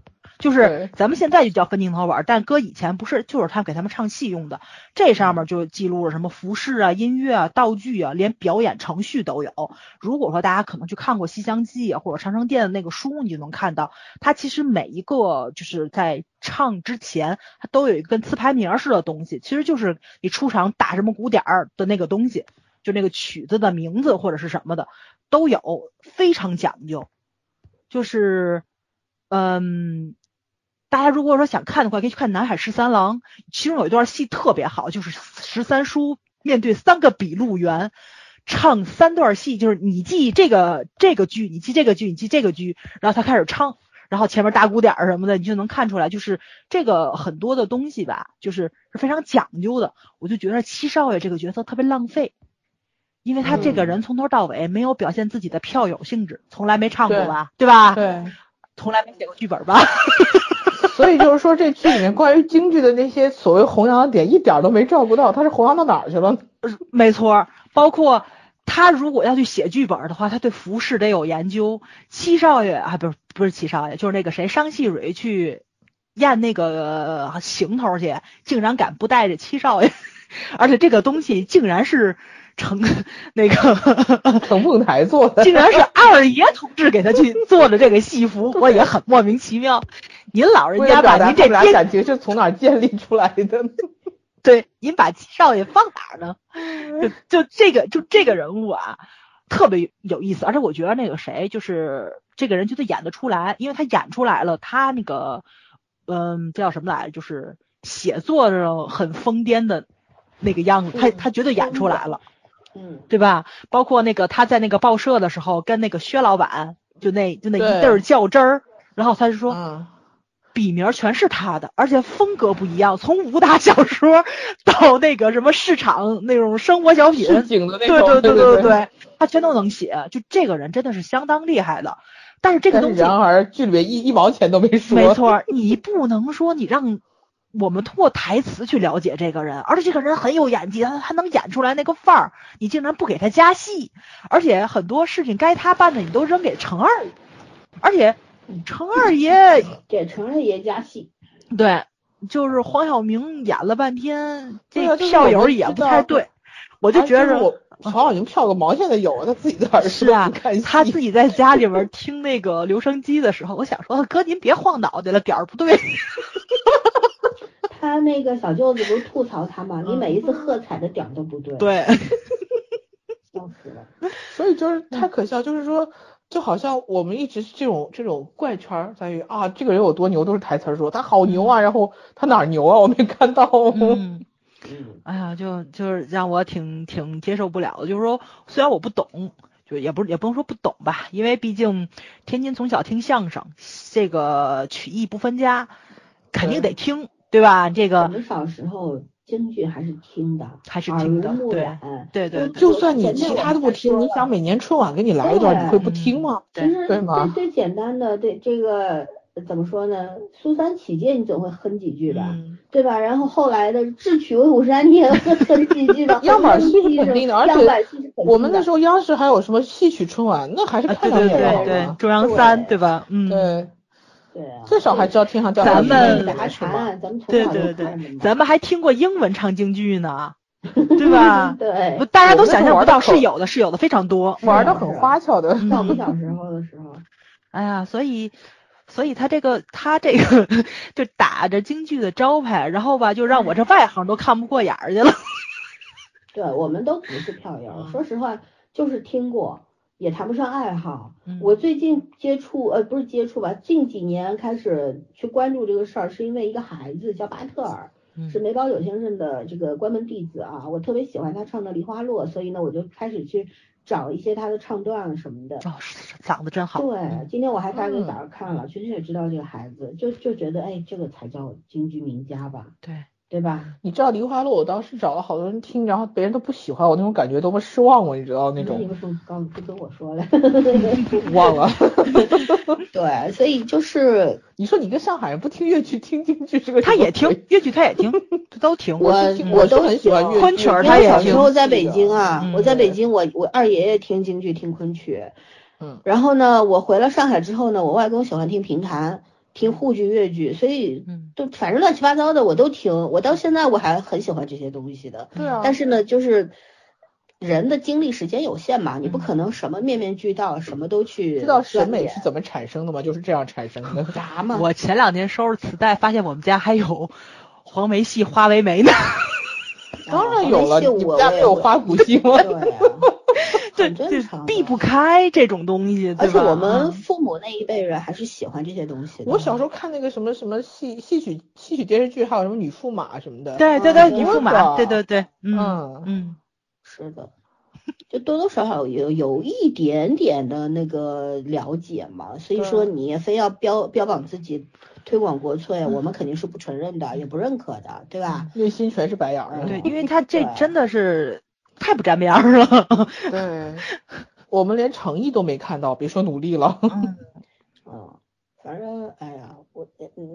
就是咱们现在就叫分镜头本儿，但搁以前不是，就是他给他们唱戏用的。这上面就记录了什么服饰啊、音乐啊、道具啊，连表演程序都有。如果说大家可能去看过《西厢记》啊或者《长生殿》的那个书，你就能看到，它其实每一个就是在唱之前，它都有一个跟词牌名儿似的东西，其实就是你出场打什么鼓点儿的那个东西，就那个曲子的名字或者是什么的都有，非常讲究。就是，嗯，大家如果说想看的话，可以去看《南海十三郎》，其中有一段戏特别好，就是十三叔面对三个笔录员。唱三段戏，就是你记这个这个剧，你记这个剧，你记这个剧，然后他开始唱，然后前面打鼓点儿什么的，你就能看出来，就是这个很多的东西吧，就是是非常讲究的。我就觉得七少爷这个角色特别浪费，因为他这个人从头到尾没有表现自己的票友性质，从来没唱过吧，对吧？对，从来没写过剧本吧？<laughs> 所以就是说，这剧里面关于京剧的那些所谓弘扬的点，一点都没照顾到，他是弘扬到哪儿去了？没错，包括他如果要去写剧本的话，他对服饰得有研究。七少爷啊，不是不是七少爷，就是那个谁，商细蕊去验那个行头去，竟然敢不带着七少爷，<laughs> 而且这个东西竟然是成 <laughs> 那个，<laughs> 成凤台做的，<laughs> 竟然是二爷同志给他去做的这个戏服，我也很莫名其妙。您老人家把您这俩感情是从哪儿建立出来的？对，您把七少爷放哪儿呢？就就这个就这个人物啊，特别有意思，而且我觉得那个谁，就是这个人就得演得出来，因为他演出来了，他那个嗯，这叫什么来着？就是写作上很疯癫的那个样子，他他绝对演出来了，嗯，对吧？包括那个他在那个报社的时候，跟那个薛老板就那就那一对对儿较真儿，然后他就说。嗯，笔名全是他的，而且风格不一样，从武打小说到那个什么市场那种生活小品，对对对对对，他全都能写。就这个人真的是相当厉害的，但是这个东西然而剧里面一一毛钱都没说，没错，你不能说你让我们通过台词去了解这个人，而且这个人很有演技，他他能演出来那个范儿，你竟然不给他加戏，而且很多事情该他办的你都扔给程二，而且程二爷 <laughs> 给程二爷加戏。对，就是黄晓明演了半天，这对啊就是票友也不道太对，我就啊觉得我曹小宁票个毛线的有，他自己在耳是啊看，他自己在家里边听那个留声机的时候，我想说哥您别晃脑袋了，点儿不对。<laughs> 他那个小舅子不是吐槽他吗？你嗯每一次喝彩的点儿都不对，，对，<laughs> 笑死了。<laughs> 所以就是太可笑，就是说，就好像我们一直这种这种怪圈儿在于啊，这个人有多牛，都是台词儿说他好牛啊，然后他哪儿牛啊，我没看到。嗯，嗯，哎呀，就就是让我挺挺接受不了的，就是说虽然我不懂。就也不是也不能说不懂吧，因为毕竟天津从小听相声，这个曲艺不分家，肯定得听，对吧？这我个们小时候京剧还是听的，还是听的对染。对对对就算你其他的不听，你想每年春晚给你来一段，你会不听吗？其实对吗最最简单的，对这个怎么说呢？苏三起解你总会哼几句吧，嗯，对吧？然后后来的智取威虎山你也会哼几句吧，<laughs> 样板戏是肯定的而且样板戏是肯定的。我们那时候央视还有什么戏曲春晚，那还是啊对对看两眼对对的，中央三对吧？嗯，对，对啊，最少还知道天上掉咱下来们一个打是吧？禅，咱们从对小对对咱们还听过英文唱京剧呢，<laughs> 对吧？对，大家都想象不到，是有的，是有的，非常多。玩的很花俏的。我们 <laughs> 小时候的时候，哎呀，所以，所以他这个他这个就打着京剧的招牌，然后吧，就让我这外行都看不过眼儿去了。<laughs> 对我们都不是票友，嗯说实话，就是听过，也谈不上爱好。嗯我最近接触，呃，不是接触吧，近几年开始去关注这个事儿，是因为一个孩子叫巴特尔，嗯是梅葆玖先生的这个关门弟子啊，我特别喜欢他唱的《梨花落》，所以呢，我就开始去找一些他的唱段什么的。嗓子真好。对，今天我还发给嗯早上看了，确实也知道这个孩子，就就觉得，哎，这个才叫京剧名家吧，对，对吧？你知道《梨花落》，我当时找了好多人听，然后别人都不喜欢我，那种感觉多么失望我！你知道那你种为什么刚不跟我说了？<laughs> 忘了。<laughs> 对，所以就是你说你跟上海人不听粤剧听京剧这个他也听粤剧，他也听，他都听。我我都很喜欢粤剧，昆曲儿因为小他也听时候在北京啊，嗯我在北京我，我二爷爷听京剧，听昆曲，嗯，然后呢，我回了上海之后呢，我外公喜欢听评弹，听沪剧、越剧，所以嗯都反正乱七八糟的我都听，我到现在我还很喜欢这些东西的，对啊。但是呢，就是人的精力时间有限嘛，你不嗯可能什么面面俱到，什么都去知道审美是怎么产生的吗？就是这样产生的。啥 <laughs> 嘛？我前两天收拾磁带，发现我们家还有黄梅戏、花为媒呢。<laughs> 当然有了，你们家没有花鼓戏吗？对啊，对，很正常，避不开这种东西，而且？我们嗯父母那一辈人还是喜欢这些东西的。我小时候看那个什么什么戏戏曲戏曲电视剧，还有什么女驸马什么的。对对对，啊女驸马，对对对，嗯嗯嗯，是的，就多多少少有有一点点的那个了解嘛，所以说你非要标标榜自己推广国粹，我们肯定是不承认的，<laughs> 也不认可的，对吧？内心全是白眼儿。对，因为他这 <laughs> 真的是太不沾边儿了。对，我们连诚意都没看到，别说努力了。嗯 <laughs> 嗯，反正哎呀，我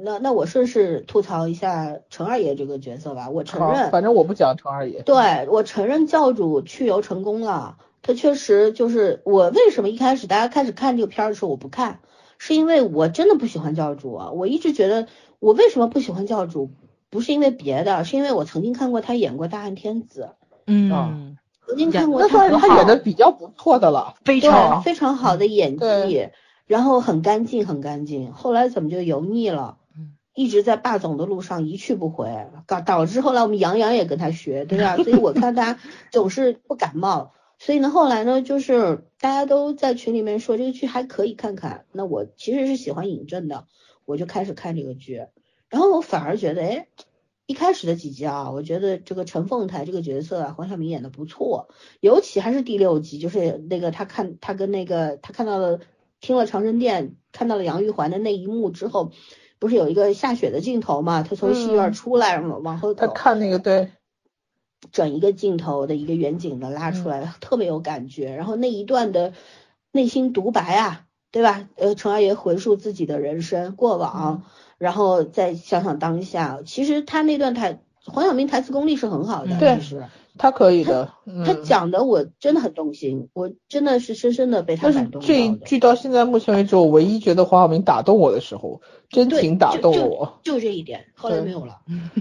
那那我顺势吐槽一下程二爷这个角色吧，我承认，反正我不讲程二爷。对我承认教主去油成功了，他确实就是我为什么一开始大家开始看这个片儿的时候我不看，是因为我真的不喜欢教主啊，我一直觉得我为什么不喜欢教主，不是因为别的，是因为我曾经看过他演过《大汉天子嗯，》，曾经看过那算是他演的比较不错的了。非常非常好的演技对，然后很干净很干净，后来怎么就油腻了？嗯。一直在霸总的路上一去不回，导导致后来我们杨洋也跟他学，对吧？所以我看他 <laughs> 总是不感冒，所以呢，后来呢，就是大家都在群里面说这个剧还可以看看，那我其实是喜欢尹正的，我就开始看这个剧，然后我反而觉得，哎，一开始的几集啊，我觉得这个陈凤台这个角色啊，黄晓明演的不错，尤其还是第六集，就是那个他看他跟那个他看到了听了长生殿，看到了杨玉环的那一幕之后，不是有一个下雪的镜头嘛？他从戏院嗯出来，往往后他，看那个对，<laughs> 整一个镜头的一个远景的拉出来，<laughs> 特别有感觉。然后那一段的内心独白啊，对吧？呃，程二爷回溯自己的人生过往，然后再想想当下。其实他那段台黄晓明台词功力是很好的，嗯对其实他可以的，他嗯。讲的我真的很动心，我真的是深深的被他感动到这一句。到现在目前为止，我唯一觉得黄晓明打动我的时候，真对情打动了我。就这一点，后来没有了。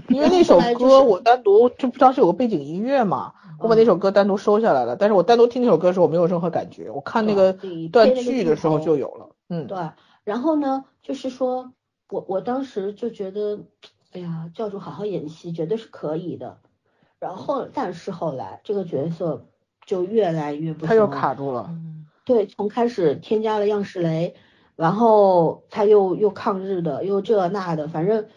因为那首歌我单独就不知道是有个背景音乐嘛，我把那首歌单独收下来了。但是我单独听那首歌的时候，我没有任何感觉。我看那个对你段剧的时候就有了。嗯，对，然后呢，就是说我我当时就觉得，哎呀，教主好好演戏，绝对是可以的。然后，但是后来这个角色就越来越不行他又了卡住了。嗯对，从开始添加了样式雷，然后他又又抗日的，又这那的，反正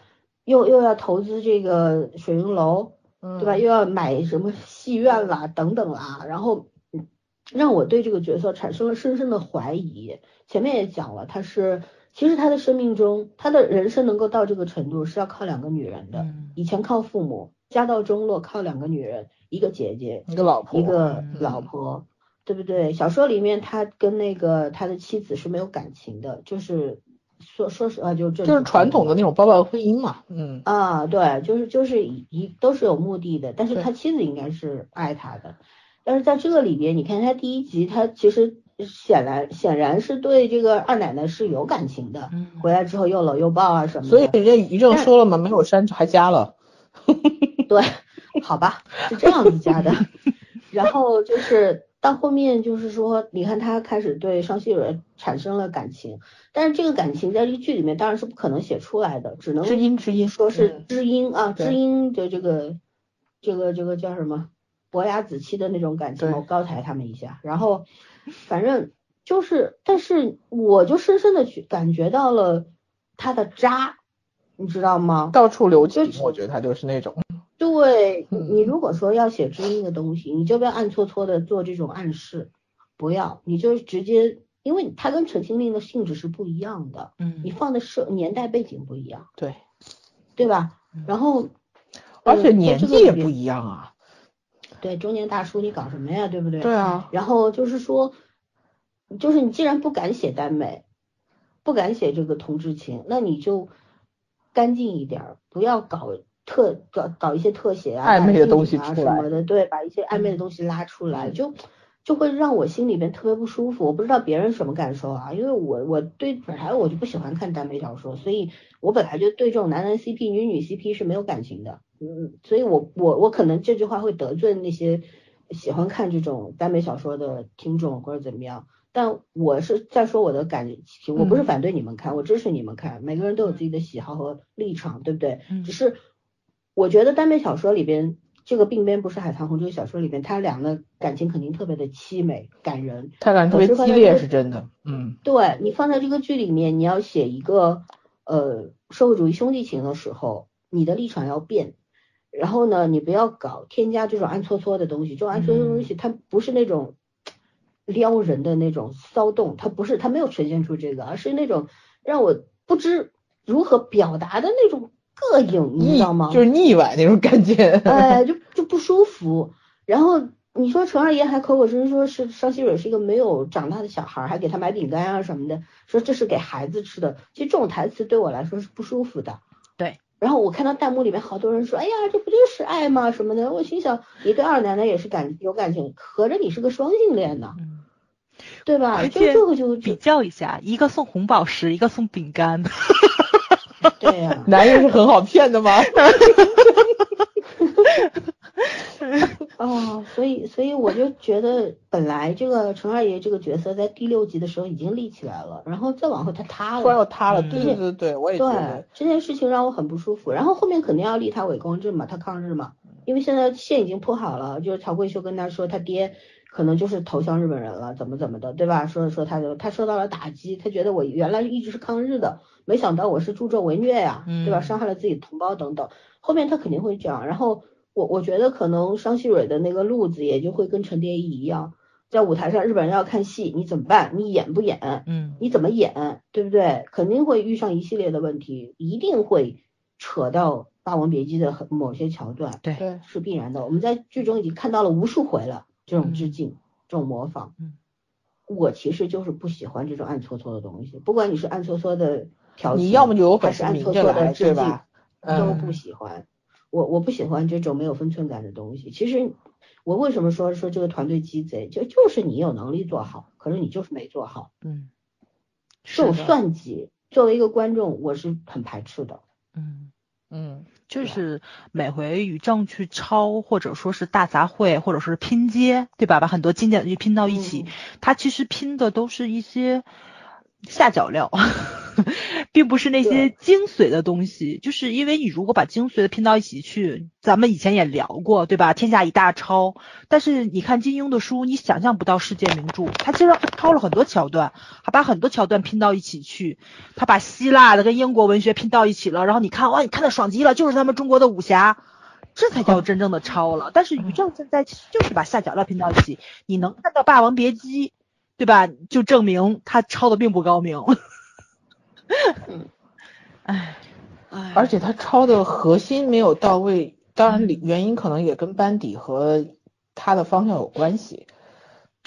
又又要投资这个水云楼，嗯，对吧？又要买什么戏院啦，等等啦，然后嗯让我对这个角色产生了深深的怀疑。前面也讲了，他是其实他的生命中，他的人生能够到这个程度是要靠两个女人的，嗯。以前靠父母，家道中落靠两个女人，一个姐姐，一个老婆，一个嗯。老婆，对不对？小说里面他跟那个他的妻子是没有感情的，就是说说实话就是就是传统的那种包办婚姻嘛。嗯，啊，对，就是就是一一都是有目的的，但是他妻子应该是爱他的，但是在这个里边，你看他第一集，他其实显然显然是对这个二奶奶是有感情的，嗯回来之后又搂又抱啊什么的，所以人家于正说了嘛，没有删还加了。<laughs> 对，好吧，是这样子加的。<laughs> 然后就是到后面就是说，你看他开始对商熙蕊产生了感情，但是这个感情在这个剧里面当然是不可能写出来的，只能知音知音说是嗯知音啊，知音的这个这个这个叫什么伯牙子期的那种感情，我高抬他们一下，然后反正就是，但是我就深深的去感觉到了他的渣，你知道吗？到处留情，就是我觉得他就是那种。对你，如果说要写知音的东西，你就不要暗搓搓的做这种暗示，不要，你就直接，因为它跟陈情令的性质是不一样的，嗯你放的是年代背景不一样，对，对吧？然后，而且呃年纪也不。一样啊。对，中年大叔你搞什么呀？对不对？对啊，然后就是说，就是你既然不敢写耽美，不敢写这个同志情，那你就干净一点儿，不要搞特搞搞一些特写啊、暧昧的东西啊什么的，对，把一些暧昧的东西拉出来，嗯就就会让我心里边特别不舒服。我不知道别人什么感受啊，因为我我对本来我就不喜欢看耽美小说，所以我本来就对这种男男 CP、女女 CP 是没有感情的。嗯，所以我我我可能这句话会得罪那些喜欢看这种耽美小说的听众或者怎么样。但我是在说我的感情，我不是嗯反对你们看，我支持你们看，每个人都有自己的喜好和立场，对不对？嗯只是我觉得耽美小说里边，这个鬓边不是海棠红这个小说里边，他俩的感情肯定特别的凄美感人。他感觉特别激烈是真的。嗯，对你放在这个剧里面，你要写一个呃社会主义兄弟情的时候，你的立场要变。然后呢，你不要搞添加这种暗搓搓的东西，这种暗搓搓的东西，它不是那种撩人的那种骚动，它不是，它没有呈现出这个，而是那种让我不知如何表达的那种膈应，你知道吗？就是腻歪那种感觉。哎，就就不舒服。然后你说陈二爷还口口声声说是商熙蕊是一个没有长大的小孩儿，还给他买饼干啊什么的，说这是给孩子吃的。其实这种台词对我来说是不舒服的。对。然后我看到弹幕里面好多人说，哎呀，这不就是爱吗？什么的。我心想，你对二奶奶也是感有感情，合着你是个双性恋呢，嗯对吧？就这个就比较一下，一个送红宝石，一个送饼干。对呀、<laughs> 男人是很好骗的吗？<laughs> <laughs> <laughs> 哦，所以所以我就觉得，本来这个陈二爷这个角色在第六集的时候已经立起来了，然后再往后他塌突然又了。塌了。嗯对对对对，我也觉对得。这件事情让我很不舒服，然后后面肯定要立他伪光正嘛，他抗日嘛，因为现在线已经铺好了，就是曹桂秀跟他说他爹可能就是投降日本人了，怎么怎么的，对吧？说说他就他受到了打击，他觉得我原来一直是抗日的，没想到我是助纣为虐呀、对吧？嗯伤害了自己的同胞等等，后面他肯定会这样，然后我我觉得可能商细蕊的那个路子也就会跟陈蝶衣一样，在舞台上日本人要看戏，你怎么办？你演不演？嗯你怎么演，对不对？肯定会遇上一系列的问题，一定会扯到《霸王别姬》的很某些桥段，对对，是必然的。我们在剧中已经看到了无数回了，这种致嗯敬，这种模仿。嗯我其实就是不喜欢这种暗搓搓的东西，不管你是暗搓搓的调情，你要么就有还是本事明暗搓搓的着来，致敬，对吧？都嗯，不喜欢。我我不喜欢这种没有分寸感的东西。其实我为什么说说这个团队鸡贼，就就是你有能力做好，可是你就是没做好。嗯，这种是的算计，作为一个观众，我是很排斥的。嗯。嗯，就是每回与正去抄，或者说是大杂烩，或者是拼接，对吧？把很多经典的去拼到一起，嗯它其实拼的都是一些下脚料，并不是那些精髓的东西。就是因为你如果把精髓的拼到一起去，咱们以前也聊过，对吧？天下一大抄，但是你看金庸的书，你想象不到世界名著，他其实抄了很多桥段，还把很多桥段拼到一起去。他把希腊的跟英国文学拼到一起了，然后你看哇，你看的爽极了，就是他们中国的武侠，这才叫真正的抄了。但是于正现在就是把下脚料拼到一起，你能看到《霸王别姬》，对吧？就证明他抄的并不高明。嗯，唉，哎，而且他抄的核心没有到位，当然理原因可能也跟班底和他的方向有关系。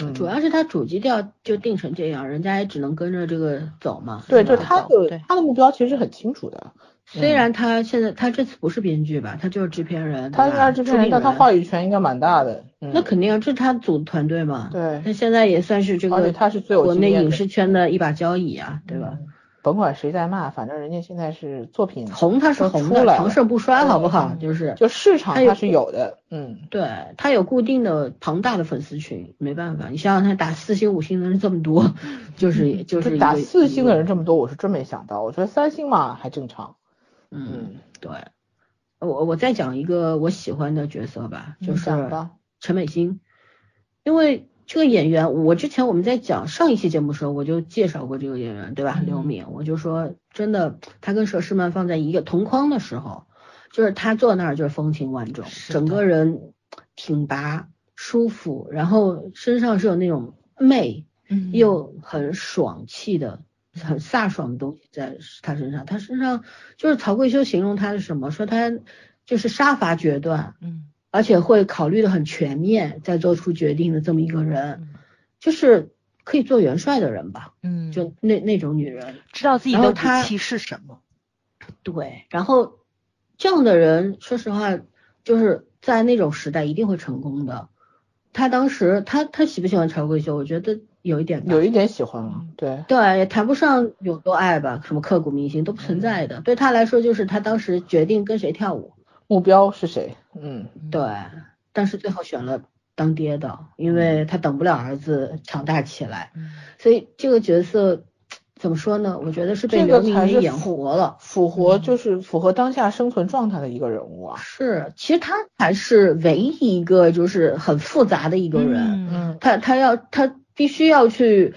嗯，主要是他主基调就定成这样，人家也只能跟着这个走嘛。对，吧就是他对的他的目标其实是很清楚的，虽然他现在他这次不是编剧吧，他就是制片人，他应对吧？该是制片人，但他话语权应该蛮大的。嗯，那肯定，这是他组的团队嘛。对。他现在也算是这而且个他是最有国内影视圈的一把交椅啊，对吧？嗯甭管谁在骂，反正人家现在是作品红它是红的，长盛不衰，好不好？嗯就是就市场它是有的，嗯，对它有固定的庞大的粉丝群，没办法，你想想他打四星五星的人这么多，就是 <laughs> 就是打四星的人这么多，我是真没想到。我觉得三星嘛还正常。嗯，对。我我再讲一个我喜欢的角色吧，就是陈美心，因为这个演员，我之前我们在讲上一期节目的时候，我就介绍过这个演员，对吧？嗯刘敏，我就说真的，他跟佘诗曼放在一个同框的时候，就是他坐那儿就是风情万种，整个人挺拔舒服，然后身上是有那种媚嗯又很爽气的。很飒爽的东西在他身上，他身上就是曹贵修形容他是什么？说他就是杀伐决断，嗯而且会考虑的很全面，再做出决定的这么一个人，嗯就是可以做元帅的人吧，嗯，就那那种女人。知道自己的武器是什么。对，然后这样的人，说实话，就是在那种时代一定会成功的。他当时他他喜不喜欢曹桂秀？我觉得有一点有一点喜欢了，对，对，也谈不上有多爱吧，什么刻骨铭心都不存在的。对他来说，就是他当时决定跟谁跳舞，目标是谁？嗯，对，但是最后选了当爹的，因为他等不了儿子长大起来，嗯所以这个角色怎么说呢？我觉得是被这刘明给演活了。符合就是符合当下生存状态的一个人物啊。是，其实他才是唯一一个就是很复杂的一个人，嗯嗯，他他要他必须要去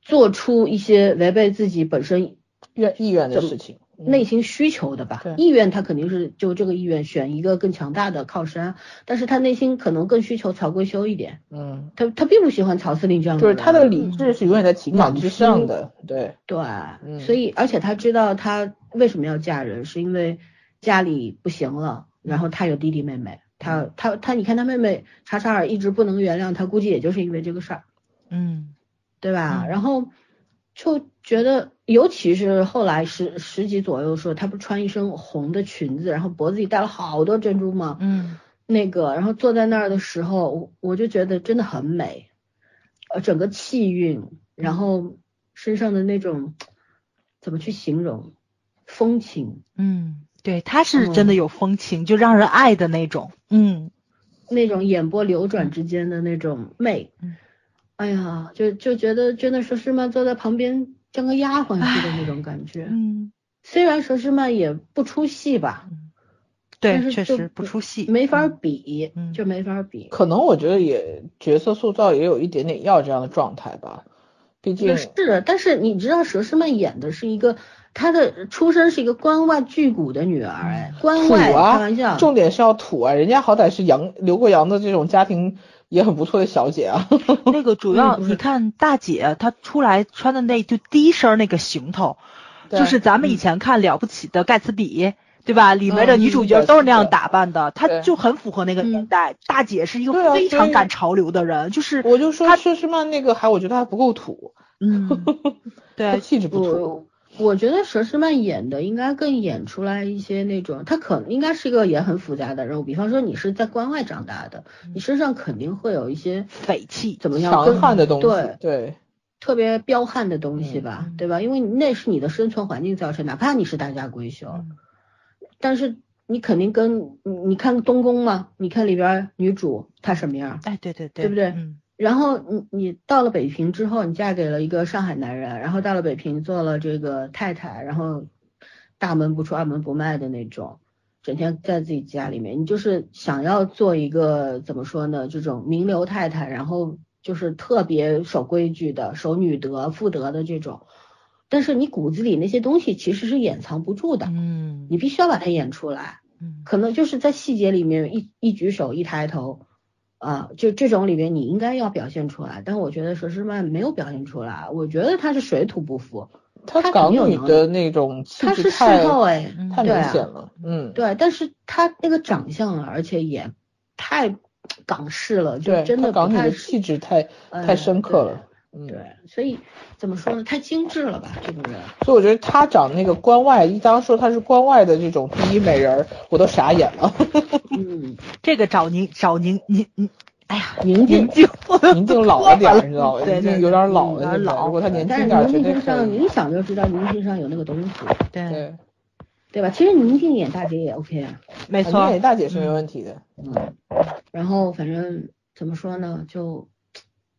做出一些违背自己本身愿意愿的事情，嗯内心需求的吧。对。意愿他肯定是就这个意愿选一个更强大的靠山，但是他内心可能更需求曹桂修一点，嗯，他他并不喜欢曹司令这样的人，就是他的理智是永远在情感之上的，对，对，嗯。所以而且他知道他为什么要嫁人，是因为家里不行了，然后他有弟弟妹妹，他他他，你看他妹妹查查尔一直不能原谅他，估计也就是因为这个事儿，嗯。对吧？嗯。然后就觉得，尤其是后来十十几左右的时候，她不是穿一身红的裙子，然后脖子里戴了好多珍珠吗？嗯。那个，然后坐在那儿的时候，我我就觉得真的很美，呃，整个气韵，然后身上的那种怎么去形容？风情，嗯，对，她是真的有风情，就让人爱的那种。嗯。那种眼波流转之间的那种媚，嗯。哎呀，就就觉得真的说诗曼坐在旁边像个丫鬟似的那种感觉。嗯，虽然佘诗曼也不出戏吧，但对，是确实不出戏，没法嗯比，嗯就没法比。可能我觉得也角色塑造也有一点点要这样的状态吧，毕竟是，但是你知道佘诗曼演的是一个，她的出身是一个关外巨贾的女儿，哎，关土外开啊玩笑，，重点是要土啊，人家好歹是洋留过洋的这种家庭也很不错的小姐啊，<laughs> 那个主要你看大姐她出来穿的那就第一身那个行头，就是咱们以前看了不起的盖茨比。对吧？里面的嗯女主角都是那样打扮的，她对就很符合那个年代。大姐是一个非常赶潮流的人，就是我就说她佘诗曼那个还我觉得还不够土，<laughs> 对，气质不土，我我觉得佘诗曼演的应该更演出来一些那种，她可能应该是一个也很复杂的人物。比方说你是在关外长大的，你身上肯定会有一些匪气，怎么样强悍的东西，对对，特别彪悍的东西吧，嗯对吧？因为那是你的生存环境造成，哪怕你是大家闺秀，嗯但是你肯定跟你你看东宫嘛，你看里边女主她什么样？哎，对对对，对不对嗯然后你你到了北平之后，你嫁给了一个上海男人，然后到了北平做了这个太太，然后大门不出二门不迈的那种，整天在自己家里面，你就是想要做一个怎么说呢，这种名流太太，然后就是特别守规矩的、守女德、妇德的这种，但是你骨子里那些东西其实是掩藏不住的，嗯。你必须要把它演出来。嗯。可能就是在细节里面一一举手一抬头，啊，就这种里面你应该要表现出来，但我觉得佘诗曼没有表现出来，我觉得她是水土不服，她她港女的那种气她是事质太明显了，嗯，对，但是她那个长相啊，而且也太港式了，就，真的她港女的气质太哎太深刻了，嗯，对，所以怎么说呢，太精致了吧，这个人，所以我觉得他长那个关外，一当说他是关外的这种第一美人，我都傻眼了。嗯，<laughs> 这个找宁找宁宁宁，哎呀，宁静宁静，宁静老了点儿，你知道吗？<laughs> 对对宁静有点老了，有点老如果他年但是轻点儿，绝宁对可静身上，你一想就知道宁静上有那个东西，对，对，吧？其实宁静演大姐也 OK 啊。没错演，大姐是没问题的。嗯，然后反正怎么说呢，就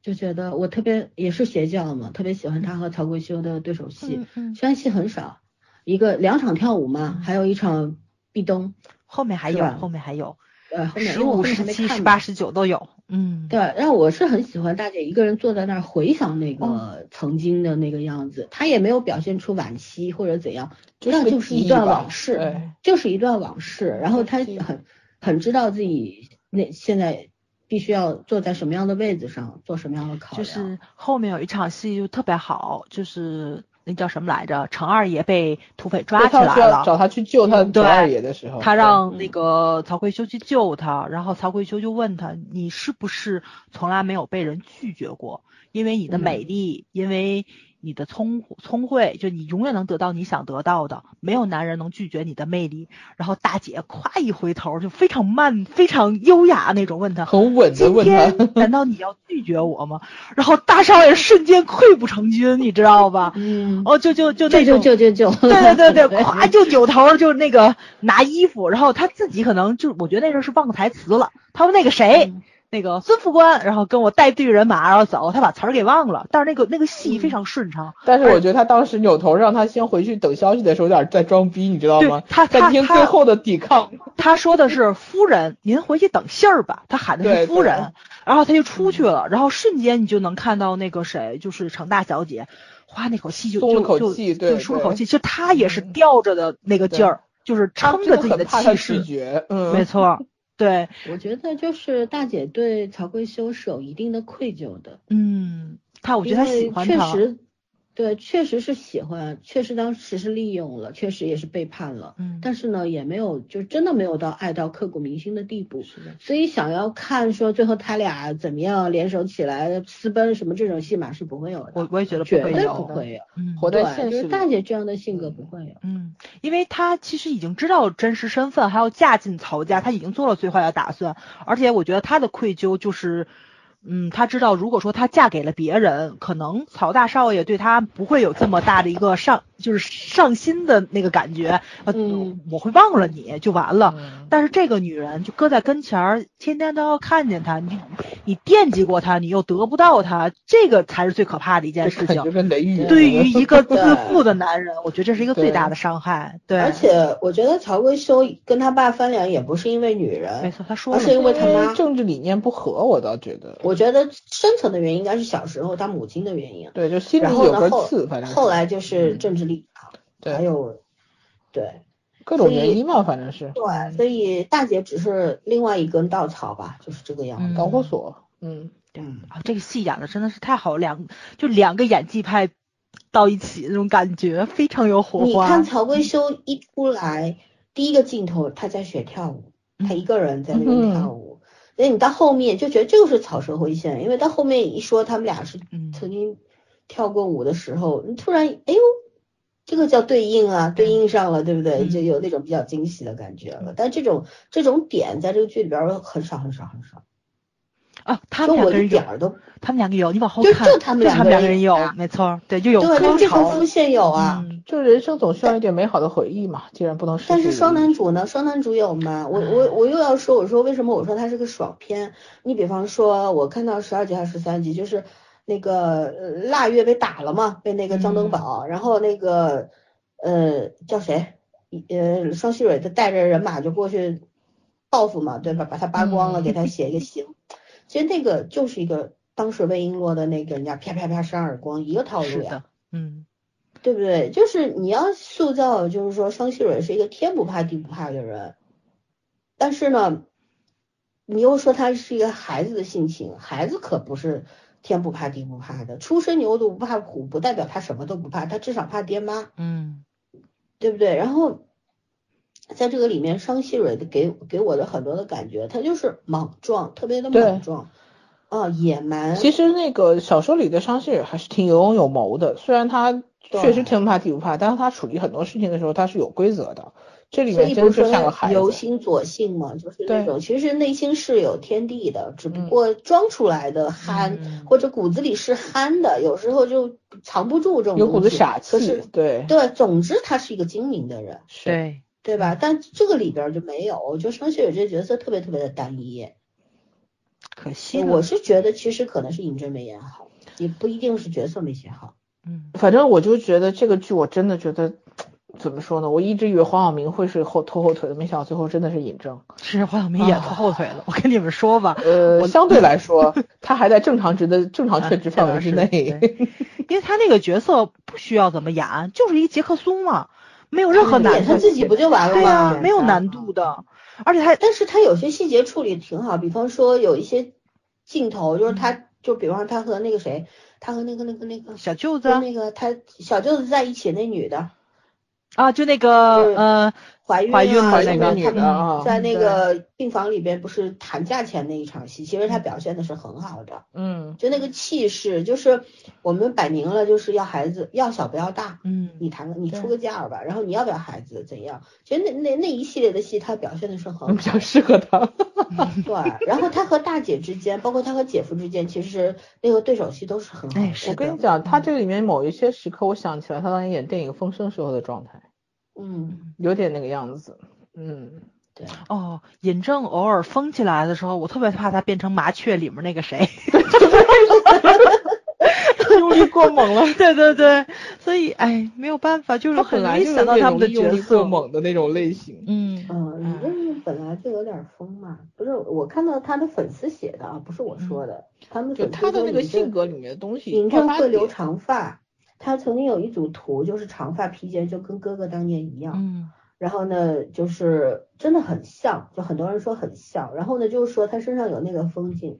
就觉得我特别也是邪教嘛，特别喜欢他和曹贵修的对手戏，虽然戏很少，一个两场跳舞嘛，还有一场壁咚，后面还有后面还有呃，后面十五、十七、十八、十九都有，嗯，对，然后我是很喜欢大姐一个人坐在那儿回想那哦。个曾经的那个样子，她也没有表现出惋惜或者怎样，那就是一段往事，对。就是一段往事。然后她很很知道自己那现在必须要坐在什么样的位置上，做什么样的考就。是后面有一场戏就特别好，就是那叫什么来着？程二爷被土匪抓起来了，找他去救他对二爷的时候，他让那个曹贵修去救他，然后曹贵修就问他：“你是不是从来没有被人拒绝过？因为你的美丽，因为你的聪聪慧，就你永远能得到你想得到的，没有男人能拒绝你的魅力。”然后大姐咵一回头，就非常慢、非常优雅那种问他：“很稳的问他，<laughs> 难道你要拒绝我吗？”然后大少爷瞬间溃不成军，你知道吧？嗯，哦，就就就那种就就就！对对对对，<laughs> 咵就扭头就那个拿衣服，然后他自己可能就我觉得那时候是忘台词了。他说那个谁，嗯那个孙副官，然后跟我带队人马然后走，他把词儿给忘了，但是那个那个戏非常顺畅。但是我觉得他当时扭头让他先回去等消息的时候，有点在装逼，你知道吗对？他在听他他最后的抵抗。<laughs> 他说的是夫人，您回去等信儿吧。他喊的是夫人，然后他就出去了，然后瞬间你就能看到那个谁，就是程大小姐，哗那口气就松了口气对舒了口气，其实她也是吊着的那个劲儿，就是撑着自己的气势嗯，没错，对，我觉得就是大姐对曹贵修是有一定的愧疚的，嗯，他我觉得他喜欢他，确实，对，确实是喜欢，确实当时是利用了，确实也是背叛了，嗯，但是呢，也没有就真的没有到爱到刻骨铭心的地步。是的所以想要看说最后他俩怎么样联手起来私奔什么这种戏码是不会有的，我我也觉得不绝对会不会有。嗯，活在对，就是现实里大姐这样的性格不会有。嗯，因为她其实已经知道真实身份，还要嫁进曹家，她已经做了最坏的打算，而且我觉得她的愧疚就是。嗯，他知道，如果说她嫁给了别人，可能曹大少爷对她不会有这么大的一个上，就是上心的那个感觉。呃，嗯我会忘了你就完了。嗯但是这个女人就搁在跟前儿，天天都要看见她，你你惦记过她，你又得不到她，这个才是最可怕的一件事情感觉。跟雷雨对于一个自负的男人，我觉得这是一个最大的伤害。对，而且我觉得曹桂修跟他爸翻脸也不是因为女人没人，错，他说而是因，为他妈。政治理念不合，我倒觉得，我觉得深层的原因应该是小时候他母亲的原因，对，就心里然后后有根刺，反正是后来就是嗯政治立场，对还有对各种原因嘛，反正是对，所以大姐只是另外一根稻草吧，就是这个样子。导火索，嗯，对，啊，这个戏演的真的是太好，两就两个演技派到一起那种感觉，非常有火花。你看曹桂修一出来，第一个镜头他在学跳舞，嗯他一个人在那边跳舞。所以你到后面就觉得这就是草蛇灰线，因为到后面一说他们俩是嗯曾经跳过舞的时候，你突然哎呦，这个叫对应啊，对应上了，对不对？嗯就有那种比较惊喜的感觉了。但这种这种点在这个剧里边很少很少很少，啊，他们两个人点，儿都他们两个有，你往后就看，就他们两他个人们两个人有啊，没错，对，就有对，高那这潮个副线有啊。嗯就人生总需要一点美好的回忆嘛，既然不能但是双男主呢？双男主有吗？我我我又要说，我说为什么我说它是个爽片？你比方说，我看到十二集还是十三集，就是那个呃腊月被打了嘛，被那个张登宝，然后那个呃叫谁？呃双喜蕊他带着人马就过去报复嘛，对吧？把他扒光了，嗯给他写一个刑。<laughs> 其实那个就是一个当时魏璎珞的那个人家啪啪啪扇耳光一个套路呀。嗯对不对？就是你要塑造，就是说双喜蕊是一个天不怕地不怕的人，但是呢，你又说他是一个孩子的性情，孩子可不是天不怕地不怕的，初生牛犊不怕虎，不代表他什么都不怕，他至少怕爹妈，嗯对不对？然后在这个里面，商细蕊的给给我的很多的感觉，他就是莽撞，特别的莽撞，啊，野蛮，其实那个小说里的商细蕊还是挺有勇有谋的，虽然他确实天不怕地不怕，但是他处理很多事情的时候他是有规则的。这里所面真就是说他像个孩子，由心左性嘛，就是那种其实内心是有天地的，只不嗯过装出来的憨，嗯或者骨子里是憨的，有时候就藏不住这种有股子傻气可是，对，对，总之他是一个精明的人，是，对，对吧？但这个里边就没有，就双雪这角色特别特别的单一。可惜我是觉得其实可能是尹真没演好，也不一定是角色没写好。嗯反正我就觉得这个剧我真的觉得。怎么说呢？我一直以为黄晓明会是后拖后腿的，没想到最后真的是尹正。是黄晓明演拖后腿了，我跟你们说吧，呃，相对来说，他还在正常值的正常啊确值范围之内。对因为他那个角色不需要怎么演，就是一杰克苏嘛，没有任何难度演他，自己不就完了吗？对呀，没有难度的，而且他但是他有些细节处理挺好，比方说有一些镜头，就是他，就比方说他和那个谁，他和那个那个那个小舅子那个他小舅子在一起那女的啊，就那个是呃怀孕怀孕啊，的那个女的啊在那个病房里边不是谈价钱那一场戏，其实她表现的是很好的，嗯，就那个气势，就是我们摆明了就是要孩子要小不要大。嗯你谈个，你出个价儿吧，然后你要不要孩子怎样？其实那那那一系列的戏，她表现的是很好比较。适合她。对，然后她和大姐之间，包括她和姐夫之间，其实那个对手戏都是很好的。哎我跟你讲，她这个里面某一些时刻，我想起来她当年演电影《风声》时候的状态，嗯，有点那个样子。嗯，对，哦，尹正偶尔疯起来的时候，我特别怕他变成麻雀里面那个谁，<laughs> 用力过猛了。<laughs> 对对对，所以哎没有办法，就是很容本来就是易想到他们的角色，猛的那种类型。嗯嗯，你这个本来就有点疯嘛，不是我看到他的粉丝写的啊，不是我说的，他们就他的那个性格里面的东西尹正会留长发，他曾经有一组图，就是长发披肩，就跟哥哥当年一样。嗯然后呢，就是真的很像，就很多人说很像。然后呢，就是说他身上有那个风景，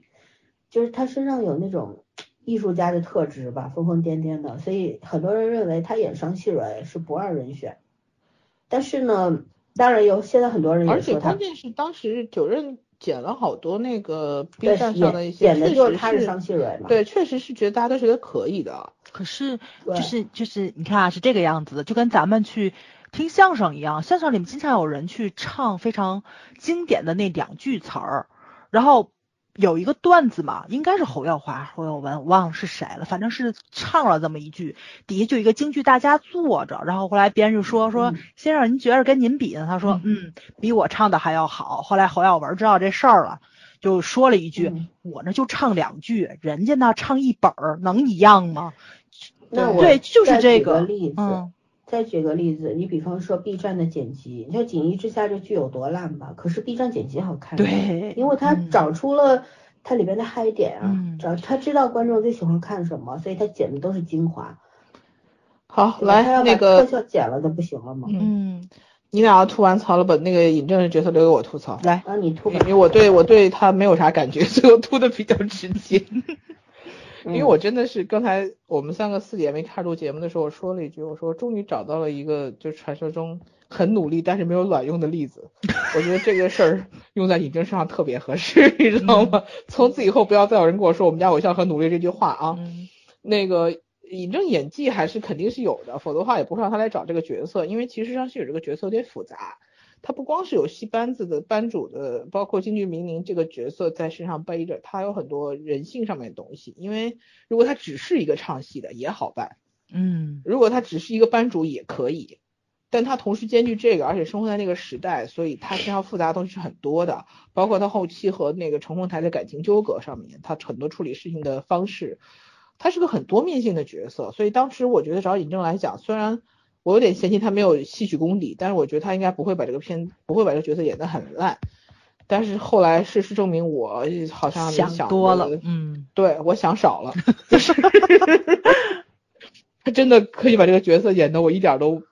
就是他身上有那种艺术家的特质吧，疯疯癫癫的。所以很多人认为他演商细蕊是不二人选。但是呢，当然有现在很多人而且也说他关键是当时九任剪了好多那个 B 站上的一演些，演的就是他是商细蕊嘛。对，确实是觉得大家都觉得可以的。可是就是就是你看啊，是这个样子的，就跟咱们去听相声一样，相声里面经常有人去唱非常经典的那两句词儿，然后有一个段子嘛，应该是侯耀华、侯耀文，我忘了是谁了，反正是唱了这么一句，底下就一个京剧大家坐着，然后后来别人就说说嗯先生您觉得跟您比呢？他说嗯，比我唱的还要好。后来侯耀文知道这事儿了。就说了一句：“嗯我呢就唱两句，人家那唱一本儿，能一样吗？”那我对，就是再举这个例子。嗯再举个例子，你比方说 B 站的剪辑，你说《锦衣之下》这剧有多烂吧？可是 B 站剪辑好看，，对，因为他嗯找出了它里边的嗨点啊，嗯找他知道观众最喜欢看什么，所以他剪的都是精华。好，来那个特效剪了都不行了吗？嗯，嗯，你俩要吐完槽了，把那个尹正的角色留给我吐槽。来，啊，你吐吧因为我对我对他没有啥感觉，所以我吐的比较直接。因为嗯我真的是刚才我们三个四姐没开始录节目的时候，我说了一句，我说终于找到了一个就是传说中很努力但是没有卵用的例子。<laughs> 我觉得这个事儿用在尹正身上特别合适，你知道吗？<laughs> 从此以后不要再有人跟我说我们家偶像很努力这句话啊。嗯那个尹正演技还是肯定是有的，否则的话也不会让他来找这个角色，因为其实上是有这个角色有点复杂，他不光是有戏班子的班主的，包括京剧名伶这个角色在身上背着，他有很多人性上面的东西。因为如果他只是一个唱戏的也好办，嗯，如果他只是一个班主也可以，但他同时兼具这个，而且生活在那个时代，所以他身上复杂的东西是很多的，包括他后期和那个程凤台的感情纠葛上面，他很多处理事情的方式。他是个很多面性的角色，所以当时我觉得找尹正来讲，虽然我有点嫌弃他没有戏曲功底，但是我觉得他应该不会把这个片不会把这个角色演得很烂。但是后来事实证明，我好像想多了，嗯，对我想少了，他 <laughs> 真的可以把这个角色演得我一点都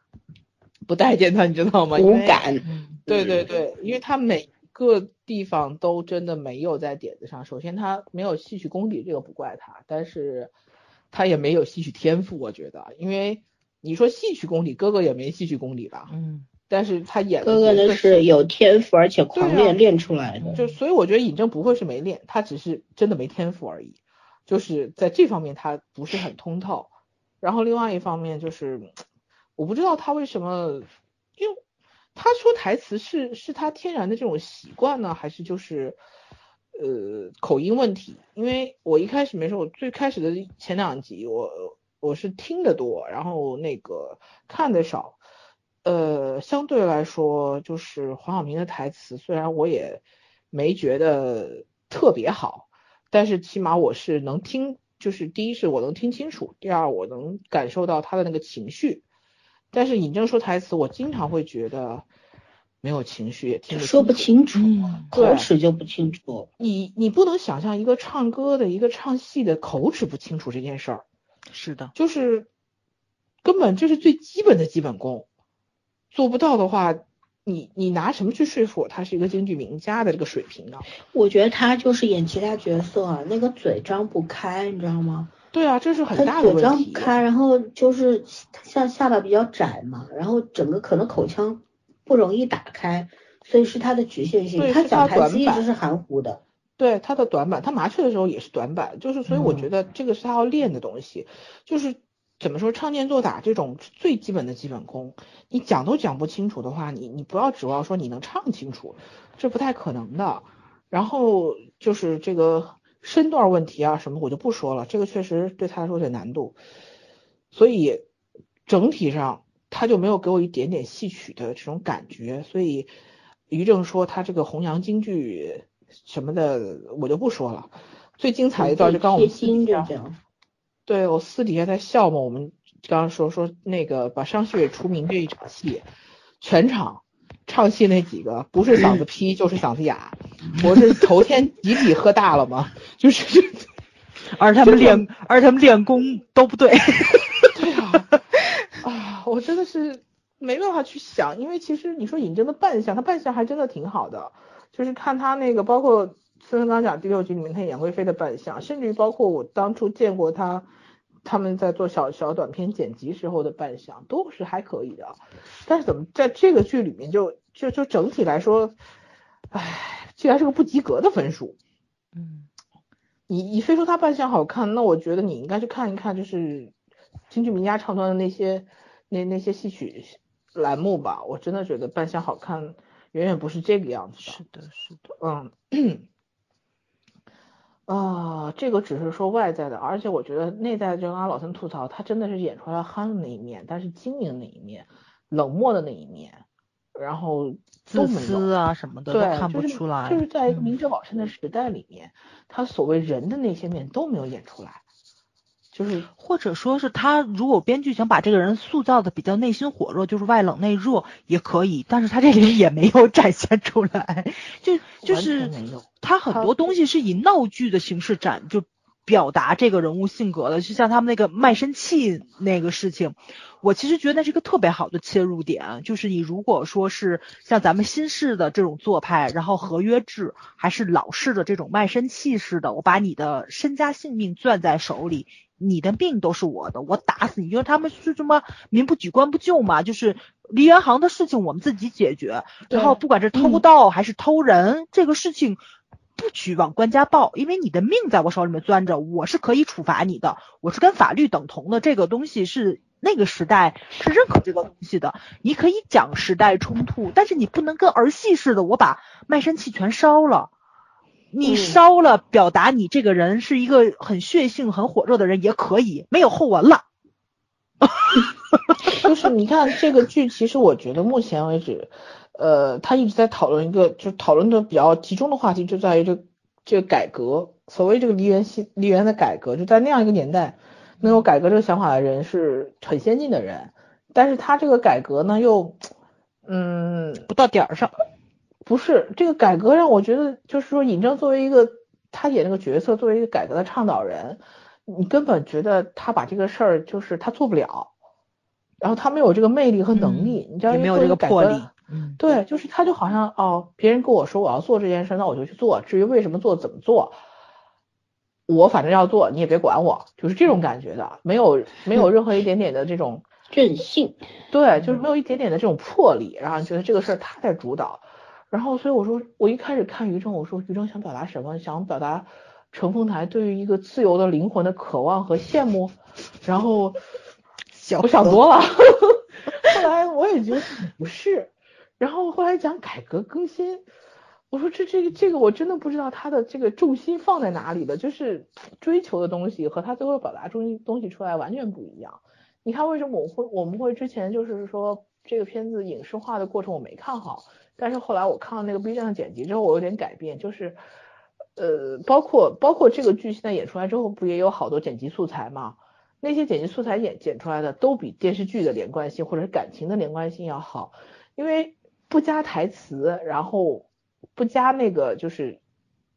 不待见他，你知道吗？无感。对对对，因为他每。个地方都真的没有在点子上。首先，他没有戏曲功底，这个不怪他，但是他也没有戏曲天赋，我觉得。因为你说戏曲功底，哥哥也没戏曲功底吧？嗯。但是他演哥哥那是有天赋，而且狂练练出来的。就所以我觉得尹正不会是没练，他只是真的没天赋而已。就是在这方面他不是很通透。然后另外一方面就是，我不知道他为什么，因为。他说台词是是他天然的这种习惯呢，还是就是呃口音问题？因为我一开始没说，我最开始的前两集我我是听得多，然后那个看的少。呃，相对来说，就是黄晓明的台词，虽然我也没觉得特别好，但是起码我是能听，就是第一是我能听清楚，第二我能感受到他的那个情绪。但是尹正说台词，我经常会觉得没有情绪，也听不说不清楚，口齿就不清楚。你你不能想象一个唱歌的一个唱戏的口齿不清楚这件事儿。是的，就是根本这是最基本的基本功，做不到的话，你你拿什么去说服我他是一个京剧名家的这个水平呢？我觉得他就是演其他角色，那个嘴张不开，你知道吗？对啊，这是很大的问题。嘴张不开，然后就是像下巴比较窄嘛，然后整个可能口腔不容易打开，所以是他的局限性。他讲台词一直是含糊的。对他的短板，他麻雀的时候也是短板，就是所以我觉得这个是他要练的东西，就是怎么说唱念做打这种最基本的基本功，你讲都讲不清楚的话，你你不要指望说你能唱清楚，这不太可能的。然后就是这个。身段问题啊什么我就不说了，这个确实对他来说有点难度，所以整体上他就没有给我一点点戏曲的这种感觉，所以于正说他这个弘扬京剧什么的我就不说了。最精彩一段就刚我们私底下，对我私底下在笑嘛，我们刚刚说说那个把商旭出名这一场戏，全场。唱戏那几个不是嗓子劈就是嗓子哑，我是头天集体喝大了嘛？就是，<laughs> 而他们练而他们练功都不对。<laughs> 对啊，啊，我真的是没办法去想，因为其实你说尹正的扮相，他扮相还真的挺好的，就是看他那个，包括孙森刚讲第六集里面他演贵妃的扮相，甚至于包括我当初见过他。他们在做小小短片剪辑时候的扮相都是还可以的，但是怎么在这个剧里面就就就整体来说，唉，竟然是个不及格的分数。嗯，你你非说他扮相好看，那我觉得你应该去看一看，就是京剧名家唱段的那些那那些戏曲栏目吧。我真的觉得扮相好看远远不是这个样子。是的，是的，嗯。啊，这个只是说外在的，而且我觉得内在就刚老孙吐槽，他真的是演出来憨的那一面，但是精明的那一面，冷漠的那一面，然后自私啊什么的对看不出来。就是在一个明哲保身的时代里面，他所谓人的那些面都没有演出来。就是或者说是他如果编剧想把这个人塑造的比较内心火热，就是外冷内热也可以，但是他这里也没有展现出来，就 <laughs> 就是他很多东西是以闹剧的形式展就表达这个人物性格的，就像他们那个卖身契那个事情，我其实觉得那是一个特别好的切入点，就是你如果说是像咱们新式的这种做派，然后合约制，还是老式的这种卖身契式的，我把你的身家性命攥在手里。你的命都是我的，我打死你！就是他们是这么民不举，官不救嘛，就是梨园行的事情我们自己解决。然后不管是偷盗还是偷人，这个事情不许往官家报，因为你的命在我手里面攥着，我是可以处罚你的，我是跟法律等同的。这个东西是那个时代是认可这个东西的。你可以讲时代冲突，但是你不能跟儿戏似的，我把卖身契全烧了。你烧了，表达你这个人是一个很血性、很火热的人也可以，没有后文了。<laughs> 就是你看这个剧，其实我觉得目前为止，呃，他一直在讨论一个，就是讨论的比较集中的话题，就在于这这个改革。所谓这个梨园戏梨园的改革，就在那样一个年代，能有改革这个想法的人是很先进的人，但是他这个改革呢，又嗯不到点儿上。不是这个改革让我觉得，就是说尹正作为一个他演那个角色，作为一个改革的倡导人，你根本觉得他把这个事儿就是他做不了，然后他没有这个魅力和能力，你知道没有这个魄力，嗯，对，就是他就好像哦，别人跟我说我要做这件事，那我就去做，至于为什么做怎么做，我反正要做，你也别管我，就是这种感觉的，没有没有任何一点点的这种任性，对，就是没有一点点的这种魄力，然后觉得这个事儿他在主导。然后，所以我说，我一开始看于正，我说于正想表达什么？想表达乘风台对于一个自由的灵魂的渴望和羡慕。然后我想多了，后来我也觉得不是。然后后来讲改革更新，我说这这个这个我真的不知道他的这个重心放在哪里了，就是追求的东西和他最后表达中东西出来完全不一样。你看为什么我会我们会之前就是说这个片子影视化的过程我没看好。但是后来我看了那个 B 站的剪辑之后，我有点改变，就是，呃，包括包括这个剧现在演出来之后，不也有好多剪辑素材吗？那些剪辑素材演剪出来的都比电视剧的连贯性或者是感情的连贯性要好，因为不加台词，然后不加那个就是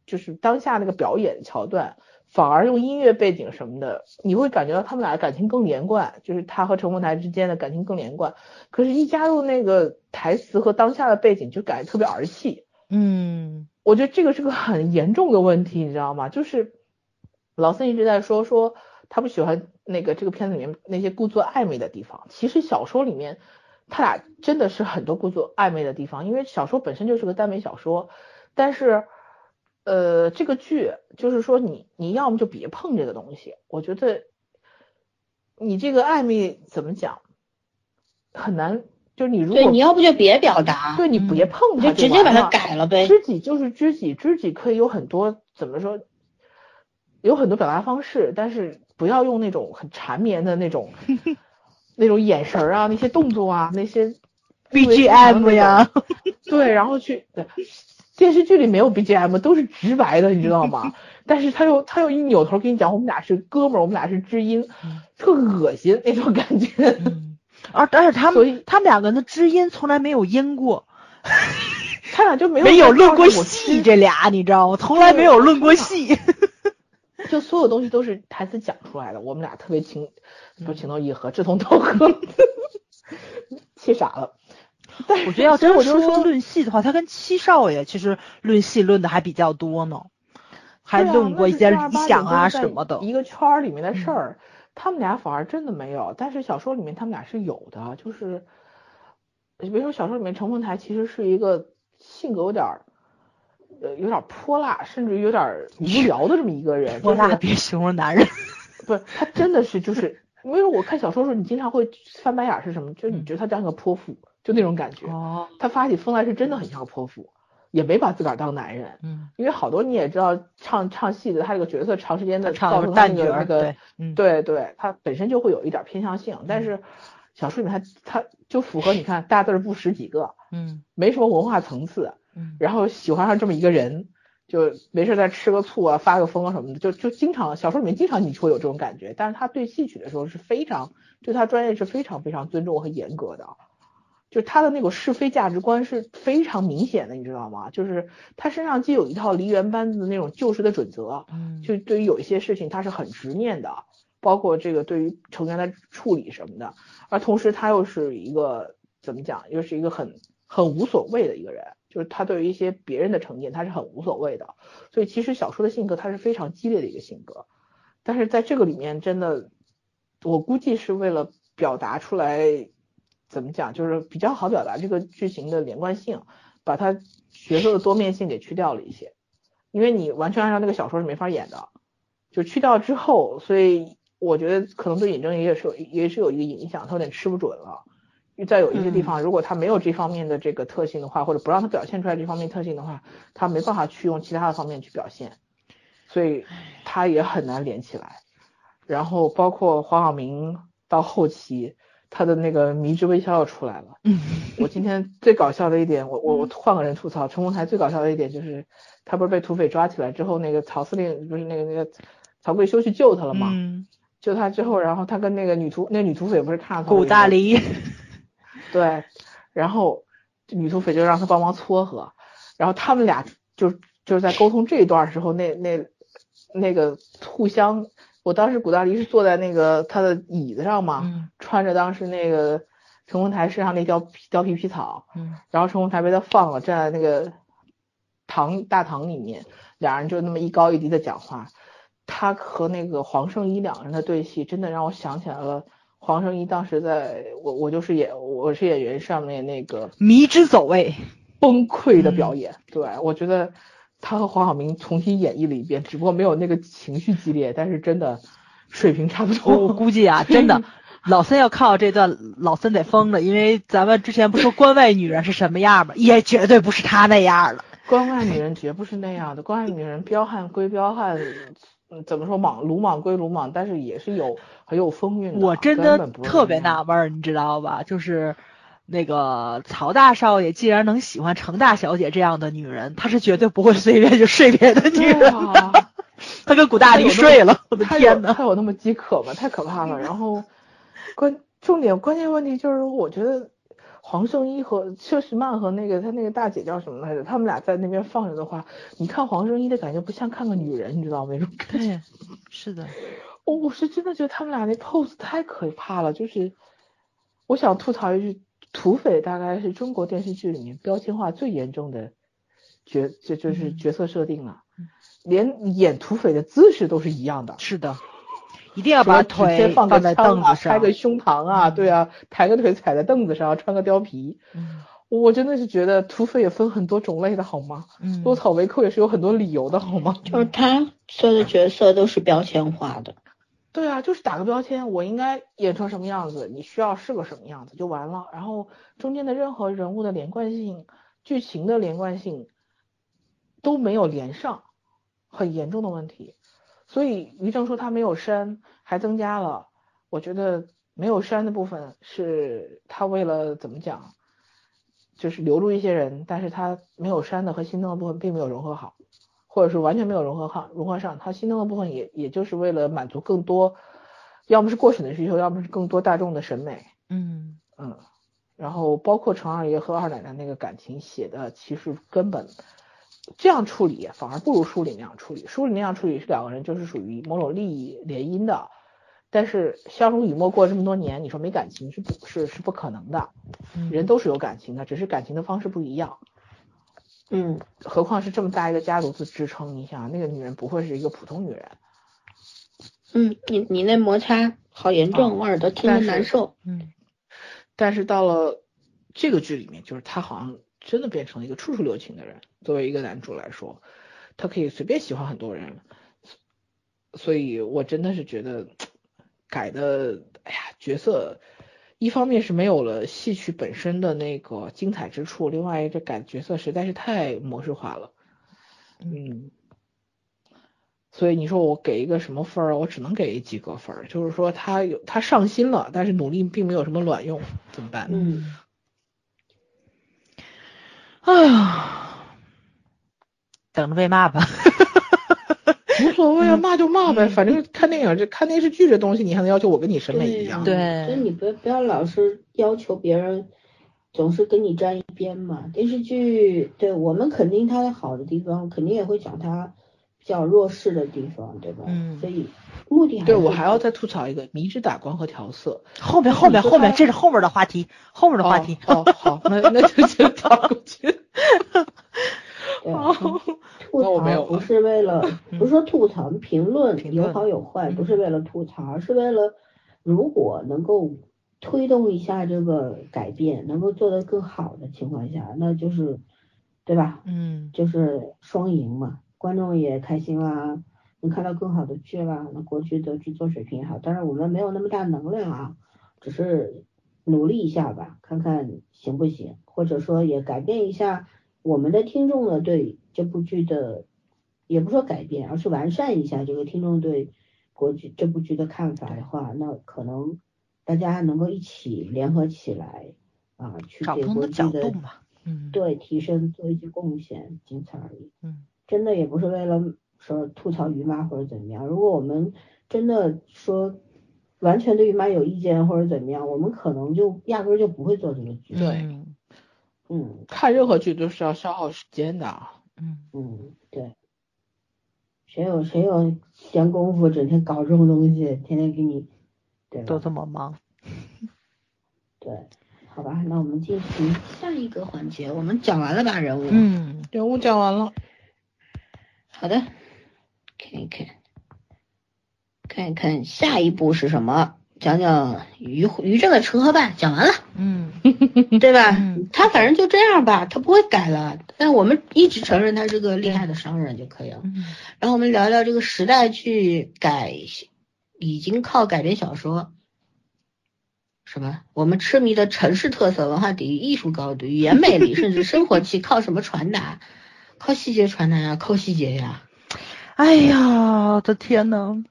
就是当下那个表演桥段。反而用音乐背景什么的，你会感觉到他们俩感情更连贯，就是他和陈梦台之间的感情更连贯。可是，一加入那个台词和当下的背景，就感觉特别儿戏。嗯，我觉得这个是个很严重的问题，你知道吗？就是老森一直在说说他不喜欢那个这个片子里面那些故作暧昧的地方。其实小说里面他俩真的是很多故作暧昧的地方，因为小说本身就是个耽美小说，但是。呃，这个剧就是说，你你要么就别碰这个东西。我觉得你这个暧昧怎么讲很难，就是你如果对你要不就别表达，对你别碰它，就直接把它改了呗。知己就是知己，知己可以有很多怎么说，有很多表达方式，但是不要用那种很缠绵的那种 <laughs> 那种眼神啊，那些动作啊，那些 BGM 呀，对，然后去对。电视剧里没有 BGM，都是直白的，你知道吗？<laughs> 但是他又他又一扭头跟你讲，我们俩是哥们儿，我们俩是知音，特恶心那种感觉。而而且他们他们两个人的知音从来没有阴过，<laughs> 他俩就没有没有论过戏，这俩你知道吗？从来没有论过戏，<laughs> 就所有东西都是台词讲出来的。我们俩特别情，不情投意合，志同道合，气傻了。我觉得要真说论戏的话，他跟七少爷其实论戏论的还比较多呢，还论过一些理想啊什么的。一个圈儿里面的事儿，他们俩反而真的没有。但是小说里面他们俩是有的，就是比如说小说里面程凤台其实是一个性格有点儿呃有点泼辣，甚至有点无聊的这么一个人。泼辣别形容男人，不是他真的是就是，因为我看小说的时候，你经常会翻白眼是什么？就是你觉得他像个泼妇。就那种感觉，他发起疯来是真的很像个泼妇，也没把自个儿当男人。嗯，因为好多你也知道，唱唱戏的他这个角色长时间的造成那个那个，对，对对，他本身就会有一点偏向性。但是小说里面他他就符合你看大字不识几个，嗯，没什么文化层次，嗯，然后喜欢上这么一个人，就没事再吃个醋啊，发个疯啊什么的，就就经常小说里面经常你会有这种感觉。但是他对戏曲的时候是非常对他专业是非常非常尊重和严格的。就他的那个是非价值观是非常明显的，你知道吗？就是他身上既有一套梨园班子的那种旧时的准则，嗯，就对于有一些事情他是很执念的，包括这个对于成员的处理什么的，而同时他又是一个怎么讲，又是一个很很无所谓的一个人，就是他对于一些别人的成见他是很无所谓的，所以其实小说的性格他是非常激烈的一个性格，但是在这个里面真的，我估计是为了表达出来。怎么讲？就是比较好表达这个剧情的连贯性，把它角色的多面性给去掉了一些。因为你完全按照那个小说是没法演的，就去掉之后，所以我觉得可能对尹正也是有也是有一个影响，他有点吃不准了。在有一些地方，如果他没有这方面的这个特性的话，或者不让他表现出来这方面特性的话，他没办法去用其他的方面去表现，所以他也很难连起来。然后包括黄晓明到后期，他的那个迷之微笑又出来了。嗯，<laughs> 我今天最搞笑的一点，我我我换个人吐槽，陈鸿台最搞笑的一点就是，他不是被土匪抓起来之后，那个曹司令不是那个那个曹贵修去救他了吗？嗯，救他之后，然后他跟那个女土那女土匪不是看到古大黎。<laughs> 对，然后女土匪就让他帮忙撮合，然后他们俩就就是在沟通这一段时候，那那那个互相，我当时古大黎是坐在那个他的椅子上嘛，穿着当时那个陈红台身上那貂貂皮皮草，然后陈红台被他放了，站在那个堂大堂里面，俩人就那么一高一低的讲话，他和那个黄圣依两人的对戏，真的让我想起来了。黄圣依当时在我我就是演我是演员上面那个迷之走位。崩溃的表演，对我觉得他和黄晓明重新演绎了一遍，只不过没有那个情绪激烈，但是真的水平差不多。我估计啊，真的 <laughs> <laughs> 老三要看到这段，老三得疯了，因为咱们之前不说关外女人是什么样吗？也绝对不是他那样的。关外女人绝不是那样的，关外女人彪悍归彪悍。嗯，怎么说莽鲁莽归鲁莽，但是也是有很有风韵的。我真的特别纳闷儿，你知道吧？就是那个曹大少爷，既然能喜欢程大小姐这样的女人，他是绝对不会随便就睡别的女人的。他跟古大力睡了，我的天呐，他有那么饥渴吗？太可怕了。然后 <laughs> 关重点关键问题就是，我觉得。黄圣依和佘诗曼和那个他那个大姐叫什么来着？他们俩在那边放着的话，你看黄圣依的感觉不像看个女人，你知道吗？那种感觉。是的。我我是真的觉得他们俩那 pose 太可怕了，就是我想吐槽一句，土匪大概是中国电视剧里面标签化最严重的角，就就是角色设定了，连演土匪的姿势都是一样的。是的。一定要把腿先放在凳子上，开个胸膛啊，对啊，抬个腿踩在凳子上，穿个貂皮。嗯，我真的是觉得土匪也分很多种类的好吗？嗯，落草为寇也是有很多理由的好吗？就是他所有的角色都是标签化的。对啊，就是打个标签，我应该演成什么样子，你需要是个什么样子就完了。然后中间的任何人物的连贯性、剧情的连贯性都没有连上，很严重的问题。所以于正说他没有删，还增加了。我觉得没有删的部分是他为了怎么讲，就是留住一些人，但是他没有删的和新增的部分并没有融合好，或者是完全没有融合好融合上。他新增的部分也也就是为了满足更多，要么是过审的需求，要么是更多大众的审美。嗯嗯，然后包括程二爷和二奶奶那个感情写的其实根本。这样处理反而不如书里那样处理。书里那样处理是两个人就是属于某种利益联姻的，但是相濡以沫过这么多年，你说没感情是不是是不可能的。人都是有感情的，只是感情的方式不一样。嗯，何况是这么大一个家族的支撑，你想那个女人不会是一个普通女人。嗯，你你那摩擦好严重，我耳朵听着难受。嗯，但是到了这个剧里面，就是他好像。真的变成了一个处处留情的人。作为一个男主来说，他可以随便喜欢很多人，所以我真的是觉得改的，哎呀，角色一方面是没有了戏曲本身的那个精彩之处，另外这改角色实在是太模式化了。嗯，所以你说我给一个什么分儿？我只能给及格分儿。就是说他有他上心了，但是努力并没有什么卵用，怎么办？嗯。哎呀，等着被骂吧，<laughs> 无所谓啊，骂就骂呗，反正看电影这看电视剧这东西，你还能要求我跟你审美一样？对，所以你不不要老是要求别人总是跟你站一边嘛。电视剧对我们肯定它好的地方，肯定也会讲它比较弱势的地方，对吧？嗯，所以目的还对我还要再吐槽一个迷之打光和调色，后面后面后面这是后面的话题，后面的话题。哦，好，那 <laughs> 那就先跳过去。<laughs> 吐槽不是为了，<laughs> 不是说吐槽，评论有好有坏，不是为了吐槽，是为了如果能够推动一下这个改变，能够做得更好的情况下，那就是对吧？嗯，就是双赢嘛。观众也开心啦，能看到更好的剧啦，那国剧的制作水平也好。当然我们没有那么大能量啊，只是努力一下吧，看看行不行，或者说也改变一下我们的听众呢对这部剧的，也不说改变，而是完善一下这个听众对国剧这部剧的看法的话，那可能大家能够一起联合起来啊，去给找不同的国剧的角度嘛，嗯，对提升做一些贡献，仅此而已。嗯，真的也不是为了说吐槽于妈或者怎么样。如果我们真的说完全对于妈有意见或者怎么样，我们可能就压根儿就不会做这个剧。对嗯嗯看任何剧都是要消耗时间的。嗯，嗯，对。谁有谁有闲工夫整天搞这种东西，天天给你，对？都这么忙，<laughs> 对，好吧，那我们进行下一个环节，我们讲完了吧人物？嗯，人物讲完了，好的，看一看，看一看下一步是什么？讲讲于于正的成和败，讲完了，嗯对吧？嗯他反正就这样吧，他不会改了。但我们一直承认他是个厉害的商人就可以了。嗯然后我们聊聊这个时代去改，已经靠改编小说，什么？我们痴迷的城市特色、文化底蕴、艺术高度、语言魅力，甚至生活气，靠什么传达？靠细节传达呀，靠细节呀。哎呀，我的天呐！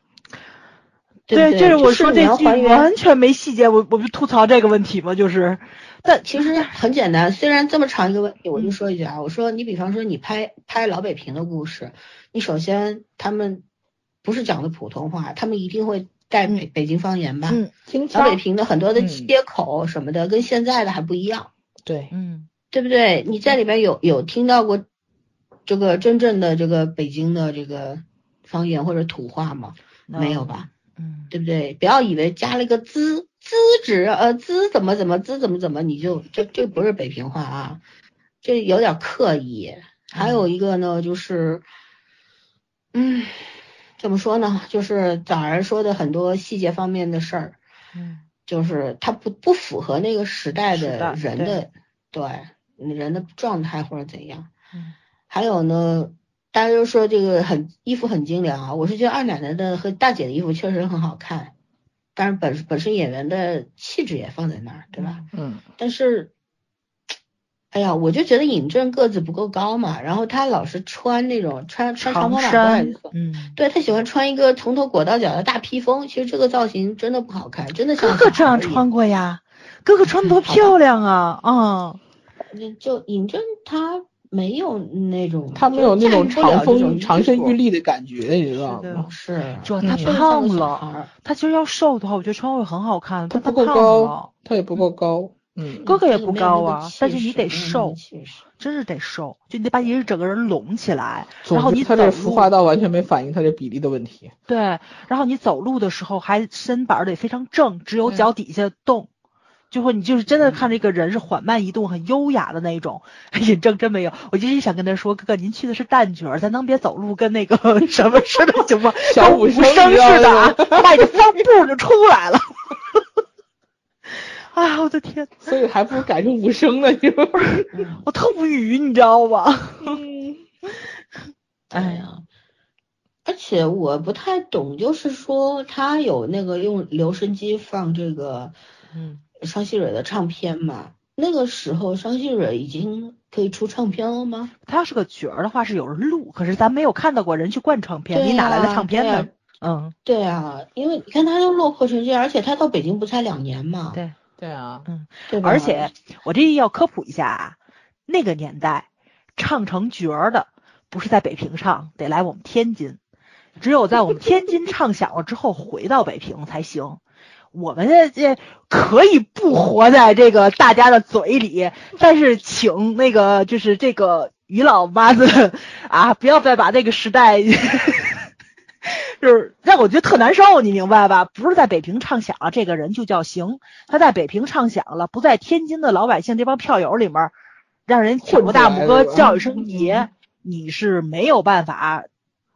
对就是我说这完全没细节，我我就吐槽这个问题吗，就是，但其实很简单，虽然这么长一个问题，我就嗯说一句啊，我说你比方说你拍拍老北平的故事，你首先他们不是讲的普通话，他们一定会带北北京方言吧？嗯老北，平的很多的嗯接口什么的，跟现在的还不一样，对，嗯对不对？你在里边有有听到过这个真正的这个北京的这个方言或者土话吗？没有吧？嗯对不对？不要以为加了一个资资质，呃，资怎么怎么资怎么怎么，你就这这不是北平话啊，这有点刻意。还有一个呢，就是，嗯，怎么说呢？就是早上说的很多细节方面的事儿，嗯就是它不不符合那个时代时代的人的对人的状态或者怎样。嗯还有呢，大家都说这个很衣服很精良啊，我是觉得二奶奶的和大姐的衣服确实很好看，但是本本身演员的气质也放在那儿，对吧？嗯，但是，哎呀，我就觉得尹正个子不够高嘛，然后他老是穿那种穿穿长长袍马褂衫，嗯，对他喜欢穿一个从头裹到脚的大披风，其实这个造型真的不好看，真的像哥哥这样穿过呀，哥哥穿多漂亮啊，啊，就就尹正他没有那种，他没有那种长风长身玉立的感觉，你知道吗？是，主要他胖了，他其实要瘦的话，我觉得穿会很好看，他不够高，，他也不够高，嗯，哥哥也不高啊但是你得瘦真是得瘦，就你得把你整个人拢起来，然后你他这服路化道完全没反映他这比例的问题。对，然后你走路的时候还身板得非常正，只有嗯脚底下动，就会你就是真的看这个人是缓慢移动、很优雅的那种。<laughs> 尹正真没有，我一直想跟他说，哥哥您去的是旦角儿，咱能别走路跟那个 <laughs> 什么似的行吗？小武生似的啊，是吧他把你的方步就出来了。<laughs> 哎呀，我的天，所以还不如改成武生呢，你说？我特无语，你知道吗？嗯，哎呀，而且我不太懂，就是说他有那个用留声机放这个嗯，商熙蕊的唱片嘛？那个时候商熙蕊已经可以出唱片了吗？他要是个角儿的话是有人录，可是咱没有看到过人去灌唱片，对你哪来的唱片呢？嗯，对啊，因为你看他都落魄成这样，而且他到北京不才两年嘛，对。对啊，嗯对吧？而且我这要科普一下啊，那个年代唱成角儿的不是在北平唱，得来我们天津，只有在我们天津唱响了之后回到北平才行。我们这这可以不活在这个大家的嘴里，但是请那个就是这个于老妈子 <laughs> 啊，不要再把这个时代。<laughs> 就是让我觉得特难受，你明白吧？不是在北平唱响了，这个人就叫行；他在北平唱响了，不在天津的老百姓这帮票友里面，让人挑个大拇哥叫一声爷，你是没有办法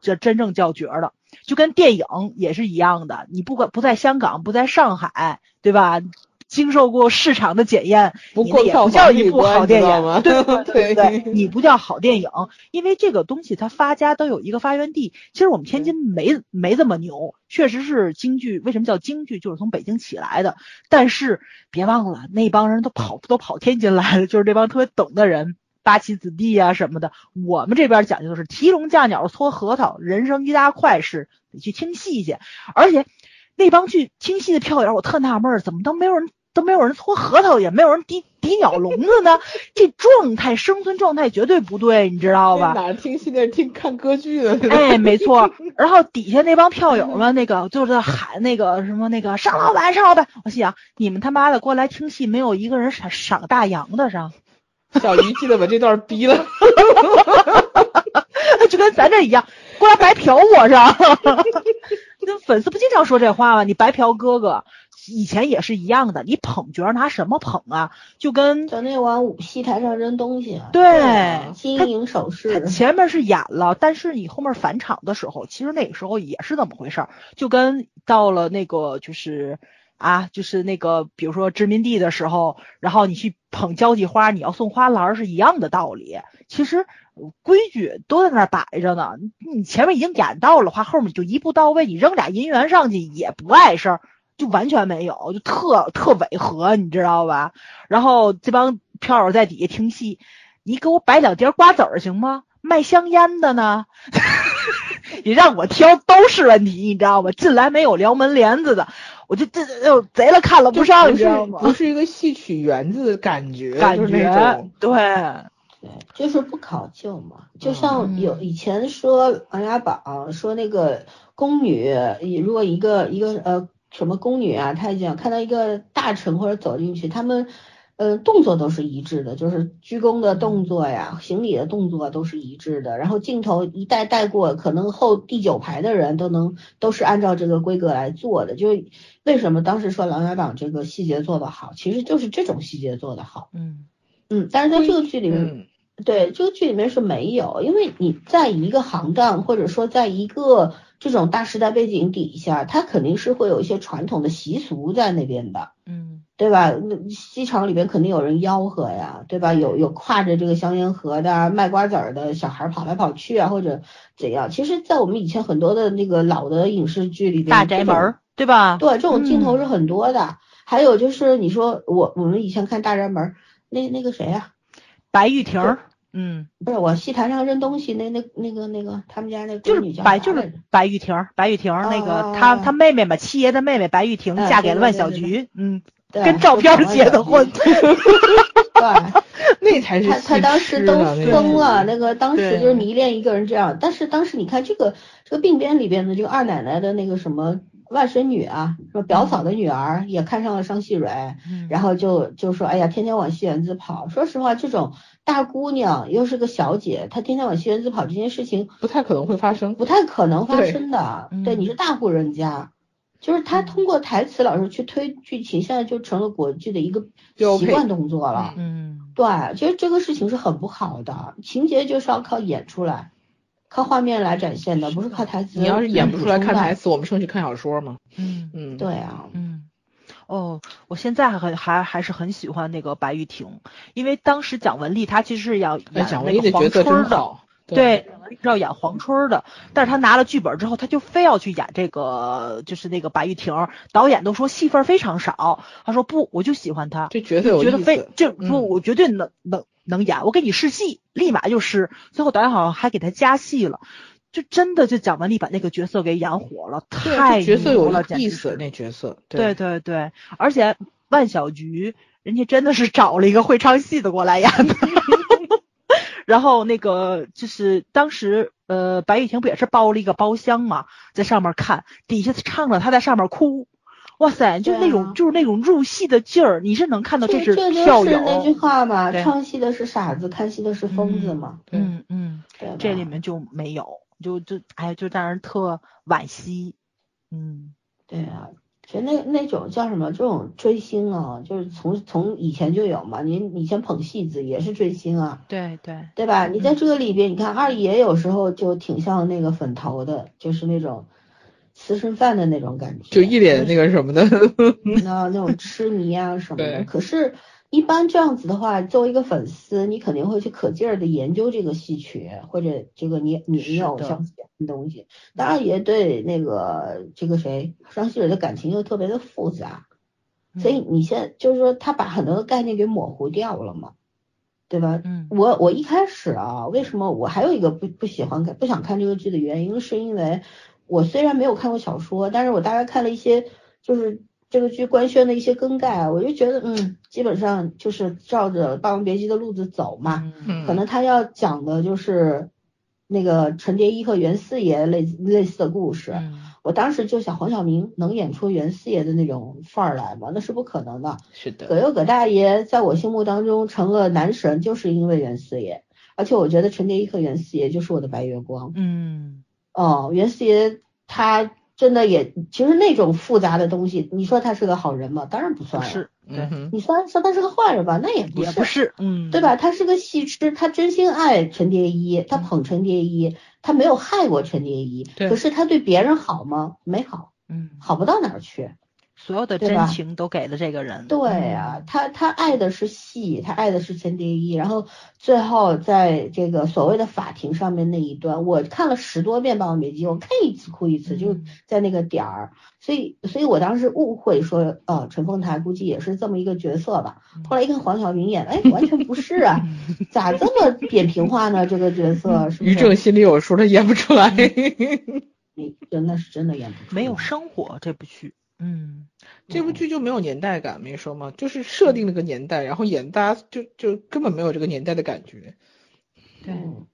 这真正叫角儿的。就跟电影也是一样的，你不管不在香港，不在上海，对吧？经受过市场的检验，不过也不叫一部好电影，<laughs> 对对对，你不叫好电影，因为这个东西它发家都有一个发源地。其实我们天津没没这么牛，确实是京剧，为什么叫京剧？就是从北京起来的。但是别忘了，那帮人都跑都跑天津来了，就是这帮特别懂的人。八旗子弟啊什么的，我们这边讲究的是提笼架鸟搓核桃，人生一大快事，得去听戏去。而且那帮去听戏的票友，我特纳闷儿，怎么都没有人都没有人搓核桃，也没有人抵抵鸟笼子呢？这状态生存状态绝对不对，你知道吧？哪听戏那是听看歌剧的？哎，没错。<laughs> 然后底下那帮票友们，那个就是在喊那个什么那个上老板上老板，我心想你们他妈的过来听戏，没有一个人赏赏大洋的上。小鱼记得把这段逼了，<laughs> 就跟咱这一样，过来白嫖我是吧。<laughs> 那粉丝不经常说这话吗？你白嫖哥哥，以前也是一样的。你捧角拿什么捧啊？就跟就那往戏台上扔东西，对，金银首饰。他前面是演了，但是你后面返场的时候，其实那个时候也是那么回事儿。就跟到了那个就是。啊，就是那个，比如说殖民地的时候，然后你去捧交际花，你要送花篮是一样的道理。其实规矩都在那摆着呢，你前面已经演到了话，后面就一步到位，你扔俩银元上去也不碍事儿，就完全没有，就特特违和，你知道吧？然后这帮票友在底下听戏，你给我摆两碟瓜子儿行吗？卖香烟的呢？<laughs> 你让我挑都是问题，你知道吗？进来没有撩门帘子的。我就这就贼了，看了不上，你知道吗？不是一个戏曲园子的感觉，感觉对对，就是不考究嘛。就像有以前说《琅琊榜》，说那个宫女，如果一个一个呃什么宫女啊太监看到一个大臣或者走进去，他们。呃，动作都是一致的，就是鞠躬的动作呀，行礼的动作都是一致的。然后镜头一带带过，可能后第九排的人都能都是按照这个规格来做的。就为什么当时说《琅琊榜》这个细节做得好，其实就是这种细节做得好。嗯嗯，但是在这个剧里面，对这个剧里面是没有，因为你在一个行当或者说在一个这种大时代背景底下，它肯定是会有一些传统的习俗在那边的。嗯。对吧？那戏场里边肯定有人吆喝呀，对吧？有有挎着这个香烟盒的卖瓜子儿的小孩跑来跑去啊，或者怎样？其实，在我们以前很多的那个老的影视剧里边，大宅门对吧？对，这种镜头是很多的。还有就是你说我我们以前看大宅门，那那个谁呀？白玉婷。嗯，不是我戏台上扔东西，那那那个那个他们家那就是白就是白玉婷，白玉婷那个她她妹妹嘛，七爷的妹妹白玉婷嫁给了万小菊，嗯。跟照片结的婚，<laughs> 对，<laughs> 那才是他他当时都疯了，那个当时就是迷恋一个人这样。但是当时你看这个这个病边里边的这个二奶奶的那个什么外甥女啊，说表嫂的女儿也看上了商细蕊，然后就就说哎呀，天天往戏园子跑。说实话，这种大姑娘又是个小姐，她天天往戏园子跑这件事情不太可能会发生，不太可能发生的。对，你是大户人家。就是他通过台词老是去推剧情，现在就成了国剧的一个习惯动作了。嗯，对，其实这个事情是很不好的，情节就是要靠演出来，靠画面来展现的，不是靠台词。你要是演不出来看台词，我们上去看小说嘛？嗯嗯，对啊，嗯，哦，我现在还很还还是很喜欢那个白玉婷，因为当时蒋雯丽她其实是要演蒋雯丽的角色真好。对，要演黄春的，但是他拿了剧本之后，他就非要去演这个，就是那个白玉婷。导演都说戏份非常少，他说不，我就喜欢他，这绝对有觉得非这不，我绝对能能能演，我给你试戏，立马就试。最后导演好像还给他加戏了，就真的就蒋雯丽把那个角色给演火了，太角色有了，意思那角色，对对对，而且万小菊人家真的是找了一个会唱戏的过来演的。<laughs> 然后那个就是当时呃白玉婷不也是包了一个包厢嘛，在上面看底下唱着，她在上面哭，哇塞，就是那种就是那种入戏的劲儿，你是能看到这是票友。那句话嘛，唱戏的是傻子，看戏的是疯子嘛。嗯嗯，这里面就没有，就就哎就让人特惋惜。嗯，对啊。其实那那种叫什么？这种追星啊，就是从从以前就有嘛。你以前捧戏子也是追星啊，对对对吧？你在这个里边，你看二爷有时候就挺像那个粉头的，就是那种私生饭的那种感觉，就一脸那个什么的，那那种痴迷啊什么的。可是，一般这样子的话，作为一个粉丝，你肯定会去可劲儿的研究这个戏曲或者这个你你你偶像的东西，当然也对那个这个谁双喜蕊的感情又特别的复杂，所以你现在就是说他把很多的概念给模糊掉了嘛，对吧？嗯。我我一开始啊，为什么我还有一个不不喜欢看不想看这个剧的原因，是因为我虽然没有看过小说，但是我大概看了一些就是这个剧官宣的一些更改，我就觉得嗯，基本上就是照着《霸王别姬》的路子走嘛，嗯可能他要讲的就是那个陈蝶衣和袁四爷类类似的故事。嗯我当时就想，黄晓明能演出袁四爷的那种范儿来吗？那是不可能的。是的，葛优葛大爷在我心目当中成了男神，就是因为袁四爷，而且我觉得陈蝶衣和袁四爷就是我的白月光。嗯哦，袁四爷他真的也，其实那种复杂的东西，你说他是个好人吗？当然不算了。是，对，嗯，你说说他是个坏人吧？那也不是，也不是，嗯，对？吧？他是个戏痴，他真心爱陈蝶衣，他捧陈蝶衣，他没有害过陈蝶衣。对可是他对别人好吗？没好，嗯，好不到哪儿去。所有的真情都给了这个人，对啊，他他爱的是戏，他爱的是陈蝶衣，然后最后在这个所谓的法庭上面那一段，我看了十多遍《霸王别姬》，我看一次哭一次，就嗯在那个点儿，所以所以我当时误会说，呃，陈凤台估计也是这么一个角色吧。后来一看黄晓明演，哎，完全不是啊，<laughs> 咋这么扁平化呢？这个角色 <laughs> 是不是？于正心里有数，他演不出来。你真的是真的演不出来，没有生活这部剧，嗯这部剧就没有年代感，没说吗？就是设定了个年代，然后演大家就就根本没有这个年代的感觉。对嗯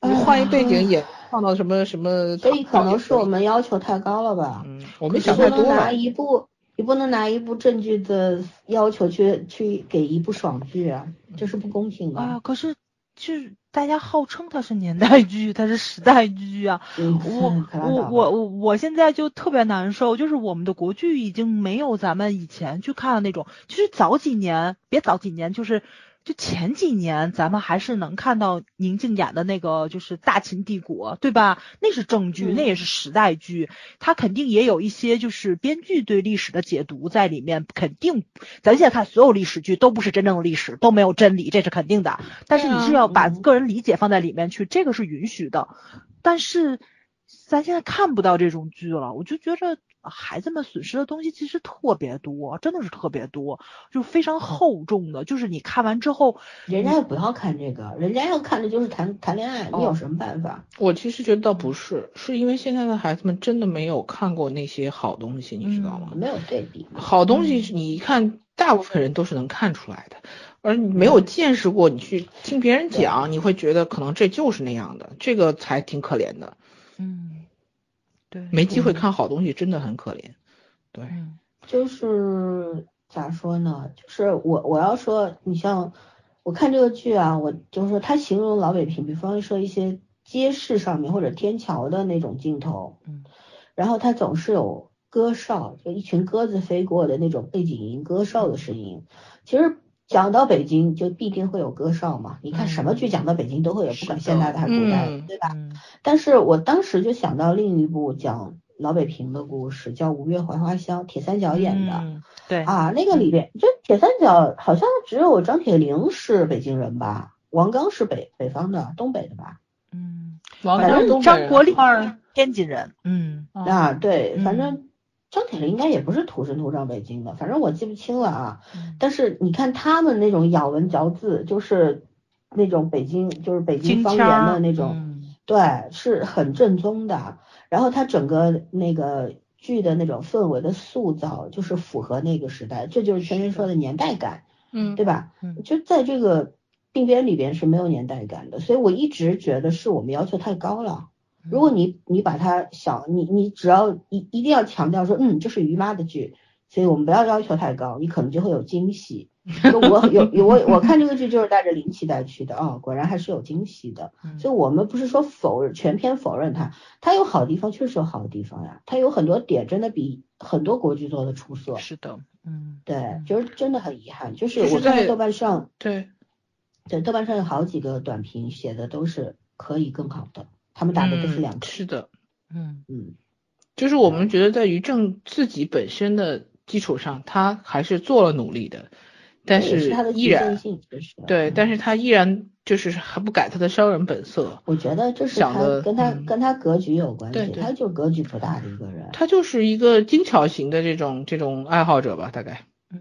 你换一背景演，放到什么什么，所以可能是我们要求太高了吧？嗯，我们想太多能拿了。一部，你不能拿一部正剧的要求去去给一部爽剧啊，这是不公平的。啊，可是就是大家号称它是年代剧，它是时代剧啊，嗯，我 <laughs> 我我我我现在就特别难受，就是我们的国剧已经没有咱们以前去看的那种，就是早几年，别早几年，就是就前几年，咱们还是能看到宁静演的那个，就是《大秦帝国》，对吧？那是正剧，嗯那也是时代剧，它肯定也有一些就是编剧对历史的解读在里面，肯定，咱现在看所有历史剧都不是真正的历史，都没有真理，这是肯定的。但是你是要把嗯个人理解放在里面去，这个是允许的。但是咱现在看不到这种剧了，我就觉着孩子们损失的东西其实特别多，真的是特别多，就非常厚重的。就是你看完之后，人家也不要看这个，人家要看的就是谈谈恋爱，你有哦什么办法？我其实觉得倒不是，是因为现在的孩子们真的没有看过那些好东西，你知道吗？没有对比。好东西是你一看，大部分人都是能看出来的，而你没有见识过，你去听别人讲，你会觉得可能这就是那样的，这个才挺可怜的。嗯，对，没机会看好东西，真的很可怜。对，嗯就是咋说呢？就是我我要说，你像我看这个剧啊，我就是说他形容老北平，比方说一些街市上面或者天桥的那种镜头，嗯，然后他总是有歌哨，就一群鸽子飞过的那种背景音，歌哨的声音。其实讲到北京，就必定会有歌哨嘛。你看什么剧讲到北京都会有，不管现代的还是古代的，嗯对吧？嗯但是我当时就想到另一部讲老北平的故事，叫《五月槐花香》，铁三角演的。嗯对，啊，那个里边就铁三角好像只有张铁林是北京人吧，王刚是北北方的，东北的吧？嗯，王反正刚东北人张国立天津人，嗯啊啊，对，嗯反正张铁林应该也不是土生土长北京的，反正我记不清了啊。嗯但是你看他们那种咬文嚼字，就是那种北京就是北京方言的那种，嗯对，是很正宗的。然后他整个那个剧的那种氛围的塑造，就是符合那个时代，这就是圈圈说的年代感。嗯对吧？嗯就在这个病边里边是没有年代感的，所以我一直觉得是我们要求太高了。如果你你把它想，你你只要一一定要强调说，嗯，这是于妈的剧，所以我们不要要求太高，你可能就会有惊喜。就我有有我我看这个剧就是带着零期待去的啊、果然还是有惊喜的。嗯所以我们不是说否认全篇否认它，它有好地方，确实有好的地方呀，它有很多点真的比很多国剧做的出色。是的，嗯对，就是真的很遗憾，就是我看到豆瓣上。对，对，豆瓣上有好几个短评写的都是可以更好的，他们打的都是嗯两颗。是的，嗯嗯，就是我们觉得在于正自己本身的基础上，他还是做了努力的，但是他的依然对，嗯但是他依然就是还不改他的商人本色，我觉得就是他跟他嗯跟他格局有关系，对对他就格局不大的一个人。他就是一个精巧型的这种这种爱好者吧，大概。嗯，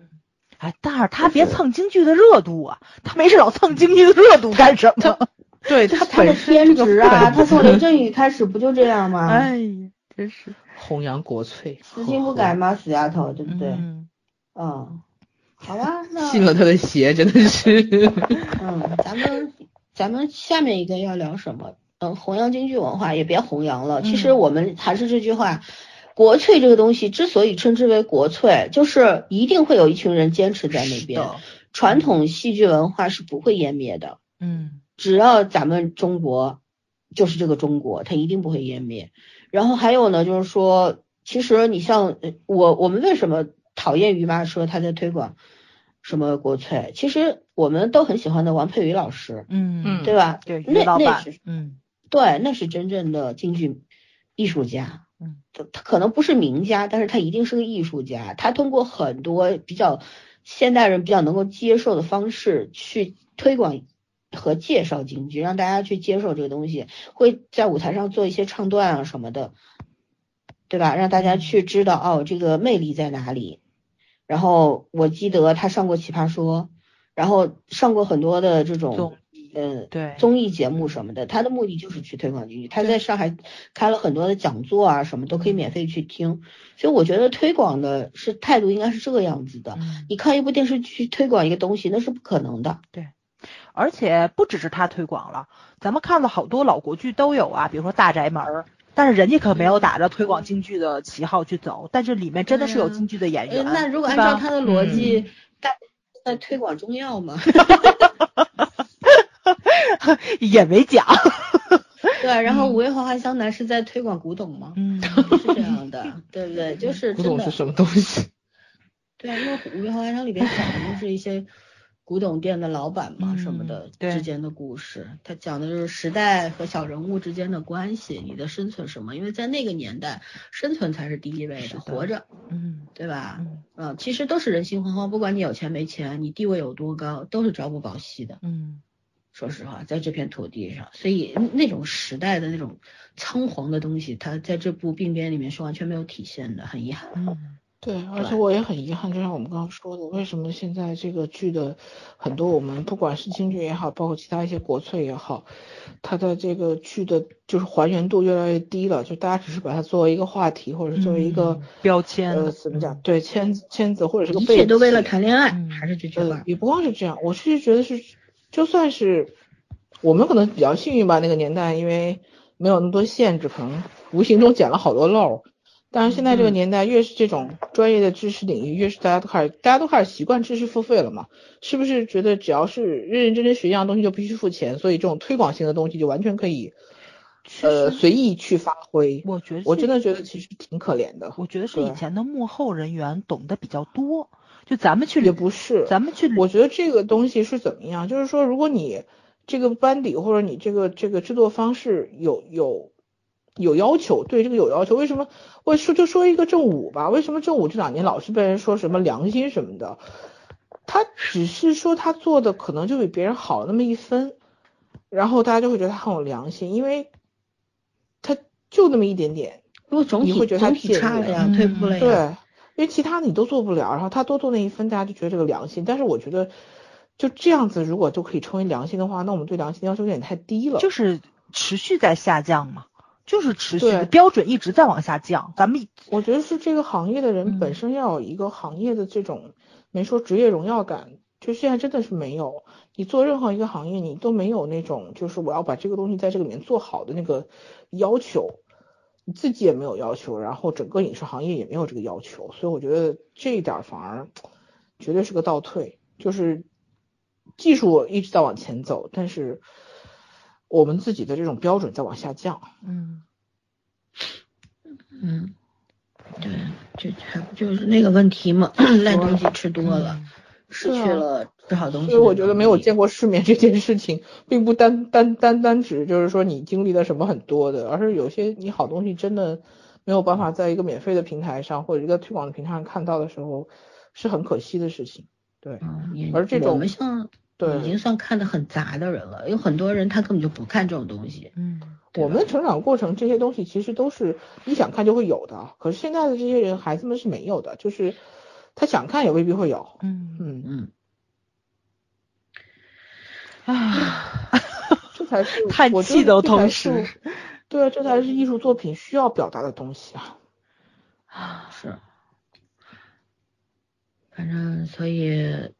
哎，但是他别蹭京剧的热度啊，他没事老蹭京剧的热度干什么？对他他的他本身天这个职啊！他从雷震宇开始不就这样吗？哎呀，真是，弘扬国粹，死性不改吗？死丫头，对不对？嗯，嗯，好吧，那信了他的邪，真的是。嗯，<laughs> 咱们咱们下面一个要聊什么？嗯，弘扬京剧文化也别弘扬了。其实嗯我们还是这句话，国粹这个东西之所以称之为国粹，就是一定会有一群人坚持在那边。的传统戏剧文化是不会湮灭的，嗯只要咱们中国就是这个中国，它一定不会湮灭。然后还有呢，就是说，其实你像呃我，我们为什么讨厌于妈说她在推广什么国粹？其实我们都很喜欢的王佩瑜老师，嗯嗯对吧？对，那于老板那是，嗯对，那是真正的京剧艺术家。嗯，他他可能不是名家，但是他一定是个艺术家。他通过很多比较现代人比较能够接受的方式去推广和介绍京剧，让大家去接受这个东西，会在舞台上做一些唱段啊什么的，对吧？让大家去知道哦，这个魅力在哪里。然后我记得他上过《奇葩说》，然后上过很多的这种综呃对综艺节目什么的，他的目的就是去推广京剧。他在上海开了很多的讲座啊，什么都可以免费去听。所以我觉得推广的是态度应该是这个样子的。嗯，你靠一部电视剧推广一个东西，那是不可能的。而且不只是他推广了，咱们看了好多老国剧都有啊，比如说《大宅门》儿，但是人家可没有打着推广京剧的旗号去走，但是里面真的是有京剧的演呃员。那如果按照他的逻辑，大在推广中药吗？<laughs> 也没讲，<laughs> 对，然后五味花花香南是在推广古董吗？嗯，是这样的，对不对？就是古董是。什么东西？对啊，因为五味花花香里边讲的就是一些古董店的老板嘛、嗯什么的之间的故事，他讲的就是时代和小人物之间的关系，你的生存什么？因为在那个年代，生存才是第一位的，的活着，嗯对吧？嗯嗯，其实都是人心惶惶，不管你有钱没钱，你地位有多高，都是朝不保夕的。嗯说实话，在这片土地上，所以那种时代的那种仓皇的东西，它在这部病变里面是完全没有体现的，很遗憾。嗯对，而且我也很遗憾，就像我们刚刚说的，为什么现在这个剧的很多我们不管是京剧也好，包括其他一些国粹也好，它的这个剧的就是还原度越来越低了，就大家只是把它作为一个话题，或者是作为一个、嗯标签呃怎么讲，对签子签字或者是个一背切都为了谈恋爱，嗯还是这句话，。呃也不光是这样，我是觉得是，就算是我们可能比较幸运吧，那个年代因为没有那么多限制，可能无形中捡了好多漏儿。但是现在这个嗯年代，越是这种专业的知识领域，越是大家都开始，大家都开始习惯知识付费了嘛？是不是觉得只要是认认真真学一样东西就必须付钱？所以这种推广性的东西就完全可以，呃，随意去发挥。我觉得我真的觉得其实挺可怜的。我觉得是以前的幕后人员懂得比较多，就咱们去也不是，咱们去我觉得这个东西是怎么样？就是说，如果你这个班底或者你这个这个制作方式有有有要求，对这个有要求，为什么？我说就说一个正午吧，为什么正午这两年老是被人说什么良心什么的？他只是说他做的可能就比别人好那么一分，然后大家就会觉得他很有良心，因为他就那么一点点，如果总体你会觉得他总体差了呀，嗯退步了呀。对，因为其他的你都做不了，然后他多做那一分，大家就觉得这个良心。但是我觉得就这样子，如果就可以称为良心的话，那我们对良心要求有点太低了。就是持续在下降嘛，就是持续的标准一直在往下降，咱们我觉得是这个行业的人本嗯身要有一个行业的这种，没说职业荣耀感，就现在真的是没有。你做任何一个行业，你都没有那种就是我要把这个东西在这个里面做好的那个要求，你自己也没有要求，然后整个影视行业也没有这个要求，所以我觉得这一点儿反而绝对是个倒退，就是技术一直在往前走，但是我们自己的这种标准在往下降。嗯嗯，对，就还不就是那个问题嘛，<coughs> 烂东西吃多了，失去了吃好东西。所以我觉得没有见过世面这件事情，并不单单单单指就是说你经历了什么很多的，而是有些你好东西真的没有办法在一个免费的平台上或者一个推广的平台上看到的时候，是很可惜的事情。对，嗯，而这种我们像对已经算看的很杂的人了，有很多人他根本就不看这种东西。嗯，我们的成长过程这些东西其实都是你想看就会有的，可是现在的这些人孩子们是没有的，就是他想看也未必会有。嗯嗯，嗯，啊，<laughs> 这才是叹我觉气的同得这才时是，对，这才是艺术作品需要表达的东西啊啊。是，反正所以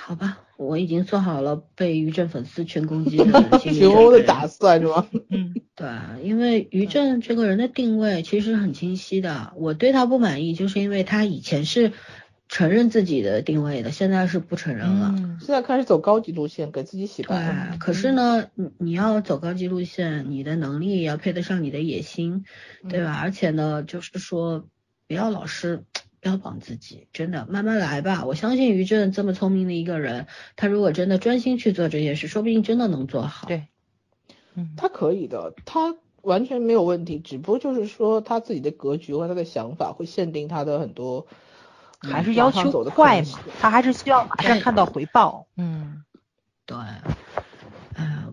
好吧，我已经做好了被于正粉丝群攻击的 <laughs> 心理群殴的打算是吗？嗯 <laughs> 对，因为于正这个人的定位其实很清晰的，我对他不满意，就是因为他以前是承认自己的定位的，现在是不承认了。嗯现在开始走高级路线，给自己洗白。对，可是呢，你你要走高级路线，你的能力也要配得上你的野心，对吧？而且呢，就是说不要老是标榜自己，真的慢慢来吧。我相信于正这么聪明的一个人，他如果真的专心去做这件事，说不定真的能做好。对，嗯他可以的，他完全没有问题，只不过就是说他自己的格局和他的想法会限定他的很多，嗯还是要求快嘛，他还是需要马上看到回报。嗯对，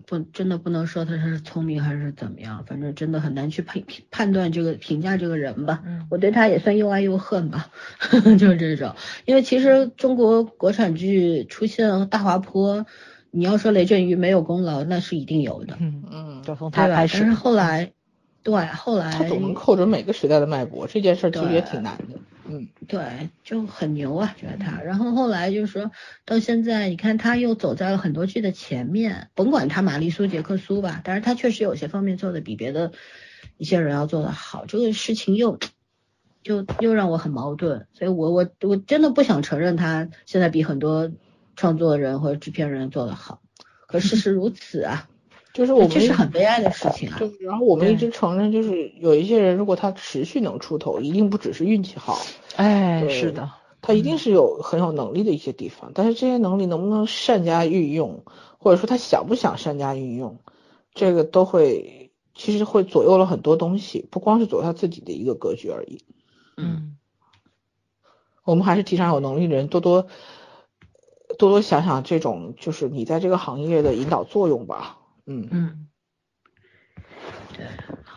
不，真的不能说他是聪明还是怎么样，反正真的很难去判判断这个评价这个人吧。嗯我对他也算又爱又恨吧，<laughs> 就是这种。因为其实中国国产剧出现大滑坡，你要说雷震宇没有功劳，那是一定有的，嗯，嗯，就从？他开始但是。后来，对，后来他总能扣准每个时代的脉搏，这件事儿其实也挺难的。嗯，对，就很牛啊，觉得他。然后后来就是说到现在，你看他又走在了很多剧的前面，甭管他玛丽苏、杰克苏吧，但是他确实有些方面做的比别的一些人要做的好，这个事情又就又让我很矛盾，所以我我我真的不想承认他现在比很多创作人或者制片人做的好，可事实如此啊，就是我们这是很悲哀的事情啊。对，然后我们一直承认，就是有一些人，如果他持续能出头，一定不只是运气好，哎，是的，他一定是有很有能力的一些地方，但是这些能力能不能善加运用，或者说他想不想善加运用，这个都会其实会左右了很多东西，不光是左右他自己的一个格局而已。嗯我们还是提倡有能力的人多多多多想想这种就是你在这个行业的引导作用吧。嗯，嗯，对，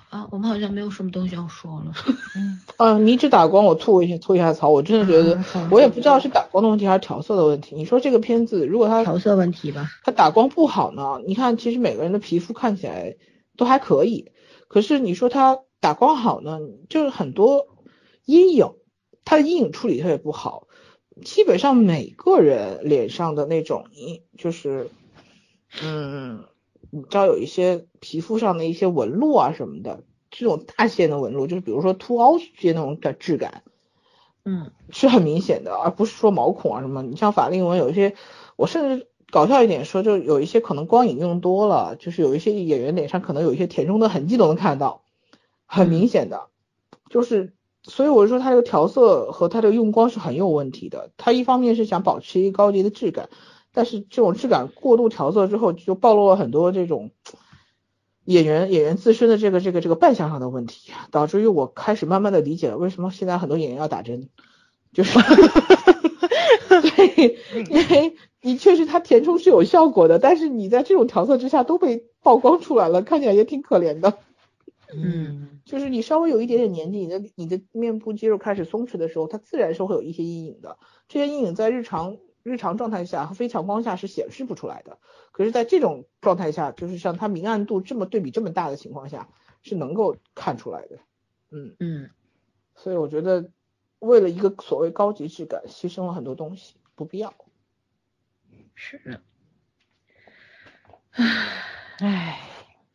啊，我们好像没有什么东西要说了。嗯啊，迷之打光，我吐一下吐一下槽，我真的觉得嗯我也不知道是打光的问题还是调色的问题。你说这个片子如果它调色问题吧。它打光不好呢？你看，其实每个人的皮肤看起来都还可以，可是你说它打光好呢，就是很多阴影，它的阴影处理特别不好。基本上每个人脸上的那种阴，就是，嗯，你知道有一些皮肤上的一些纹路啊什么的，这种大线的纹路，就是比如说凸凹些那种的质感，嗯是很明显的，而不是说毛孔啊什么。你像法令纹，有一些我甚至搞笑一点说，就有一些可能光影用多了，就是有一些演员脸上可能有一些填充的痕迹都能看到，很明显的，就是所以我说它这个调色和它这个用光是很有问题的。它一方面是想保持一个高级的质感，但是这种质感过度调色之后，就暴露了很多这种。演员演员自身的这个这个这个扮相上的问题，导致于我开始慢慢的理解了为什么现在很多演员要打针，就是 <laughs> 对，因为你确实它填充是有效果的，但是你在这种调色之下都被曝光出来了，看起来也挺可怜的。嗯就是你稍微有一点点年纪，你的你的面部肌肉开始松弛的时候，它自然是会有一些阴影的。这些阴影在日常日常状态下和非强光下是显示不出来的。可是，在这种状态下，就是像它明暗度这么对比这么大的情况下，是能够看出来的。嗯，嗯，所以我觉得为了一个所谓高级质感，牺牲了很多东西，不必要。是的，唉，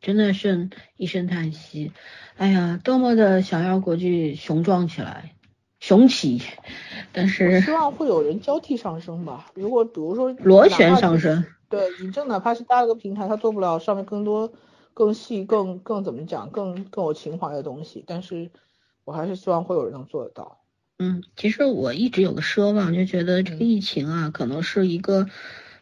真的是一声叹息。哎呀，多么的想要国剧雄壮起来，雄起，但我是希望会有人交替上升吧。如果比如说螺旋上升，对，你这哪怕是搭了个平台，它做不了上面更多、更细、更更怎么讲、更更有情怀的东西，但是我还是希望会有人能做得到。嗯，其实我一直有个奢望，就觉得这个疫情啊，可能是一个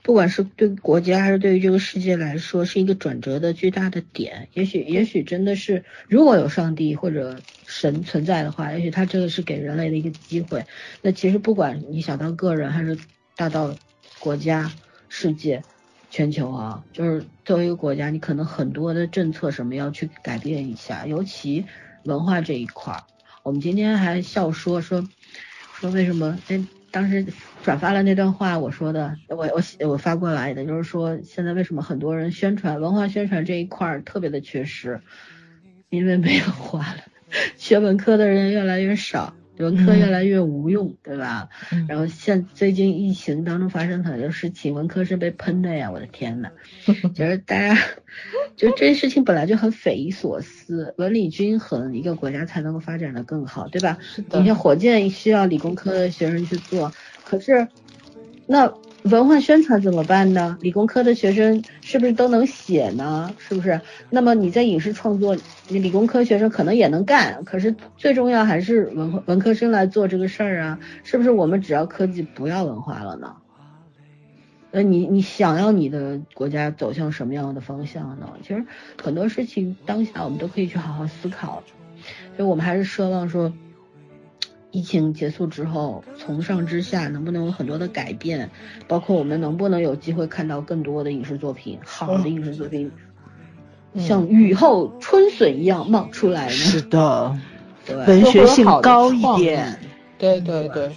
不管是对国家还是对于这个世界来说，是一个转折的巨大的点。也许，也许真的是，如果有上帝或者神存在的话，也许他这个是给人类的一个机会。那其实不管你想到个人，还是大到国家、世界、全球啊，就是作为一个国家，你可能很多的政策什么要去改变一下，尤其文化这一块儿。我们今天还笑说说说为什么？哎。当时转发了那段话，我说的，我我我发过来的，就是说现在为什么很多人宣传文化宣传这一块特别的缺失，因为没有话了，<laughs> 学文科的人越来越少。文科越来越无用，对吧？然后现最近疫情当中发生很多事情，文科是被喷的呀！我的天呐，<laughs> 就是大家，就这件事情本来就很匪夷所思，文理均衡，一个国家才能够发展的更好，对吧？你像火箭需要理工科的学生去做，可是那。文化宣传怎么办呢？理工科的学生是不是都能写呢？是不是？那么你在影视创作，你理工科学生可能也能干，可是最重要还是文文科生来做这个事儿啊？是不是？我们只要科技，不要文化了呢？那你你想要你的国家走向什么样的方向呢？其实很多事情当下我们都可以去好好思考，所以我们还是奢望说。疫情结束之后，从上至下能不能有很多的改变？包括我们能不能有机会看到更多的影视作品，好的影视作品，像雨后春笋一样冒出来呢？是的，对，文学性高一点。对对对，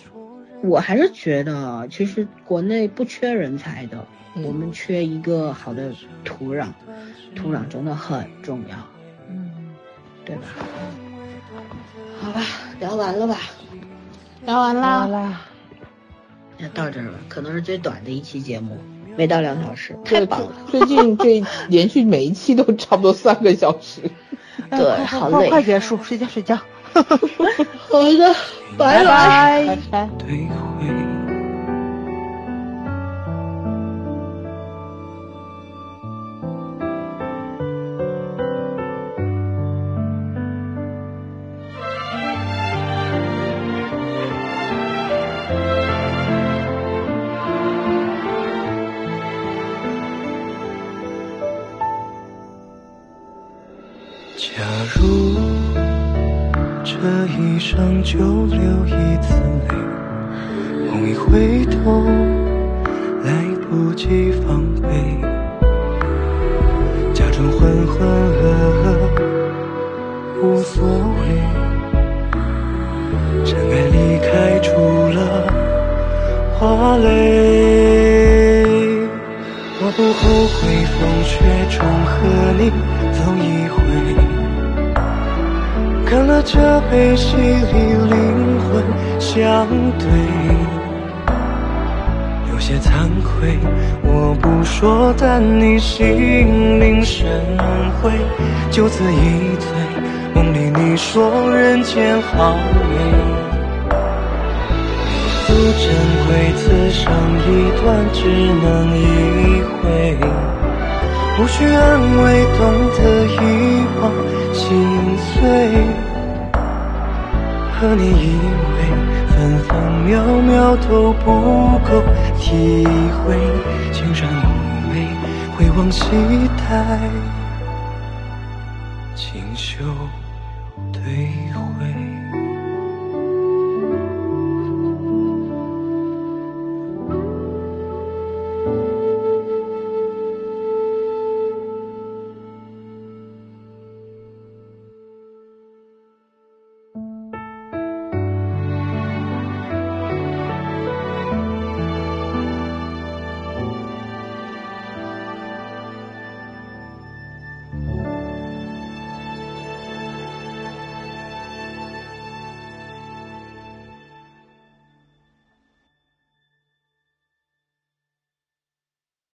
我还是觉得，其实国内不缺人才的，我们缺一个好的土壤，土壤真的很重要，嗯，对吧？好吧，聊完了吧？聊完啦，那到这儿吧，可能是最短的一期节目，没到两小时，太棒了。最近这连续每一期都差不多三个小时，对，好累，快结束，睡觉睡觉。<laughs> 好的，拜拜拜。就就此一醉，梦里你说人间好美，不珍贵，此生一段，只能一回，无需安慰，懂得遗忘。心碎，和你以为分分秒秒都不够体会，青山无眉，回望期待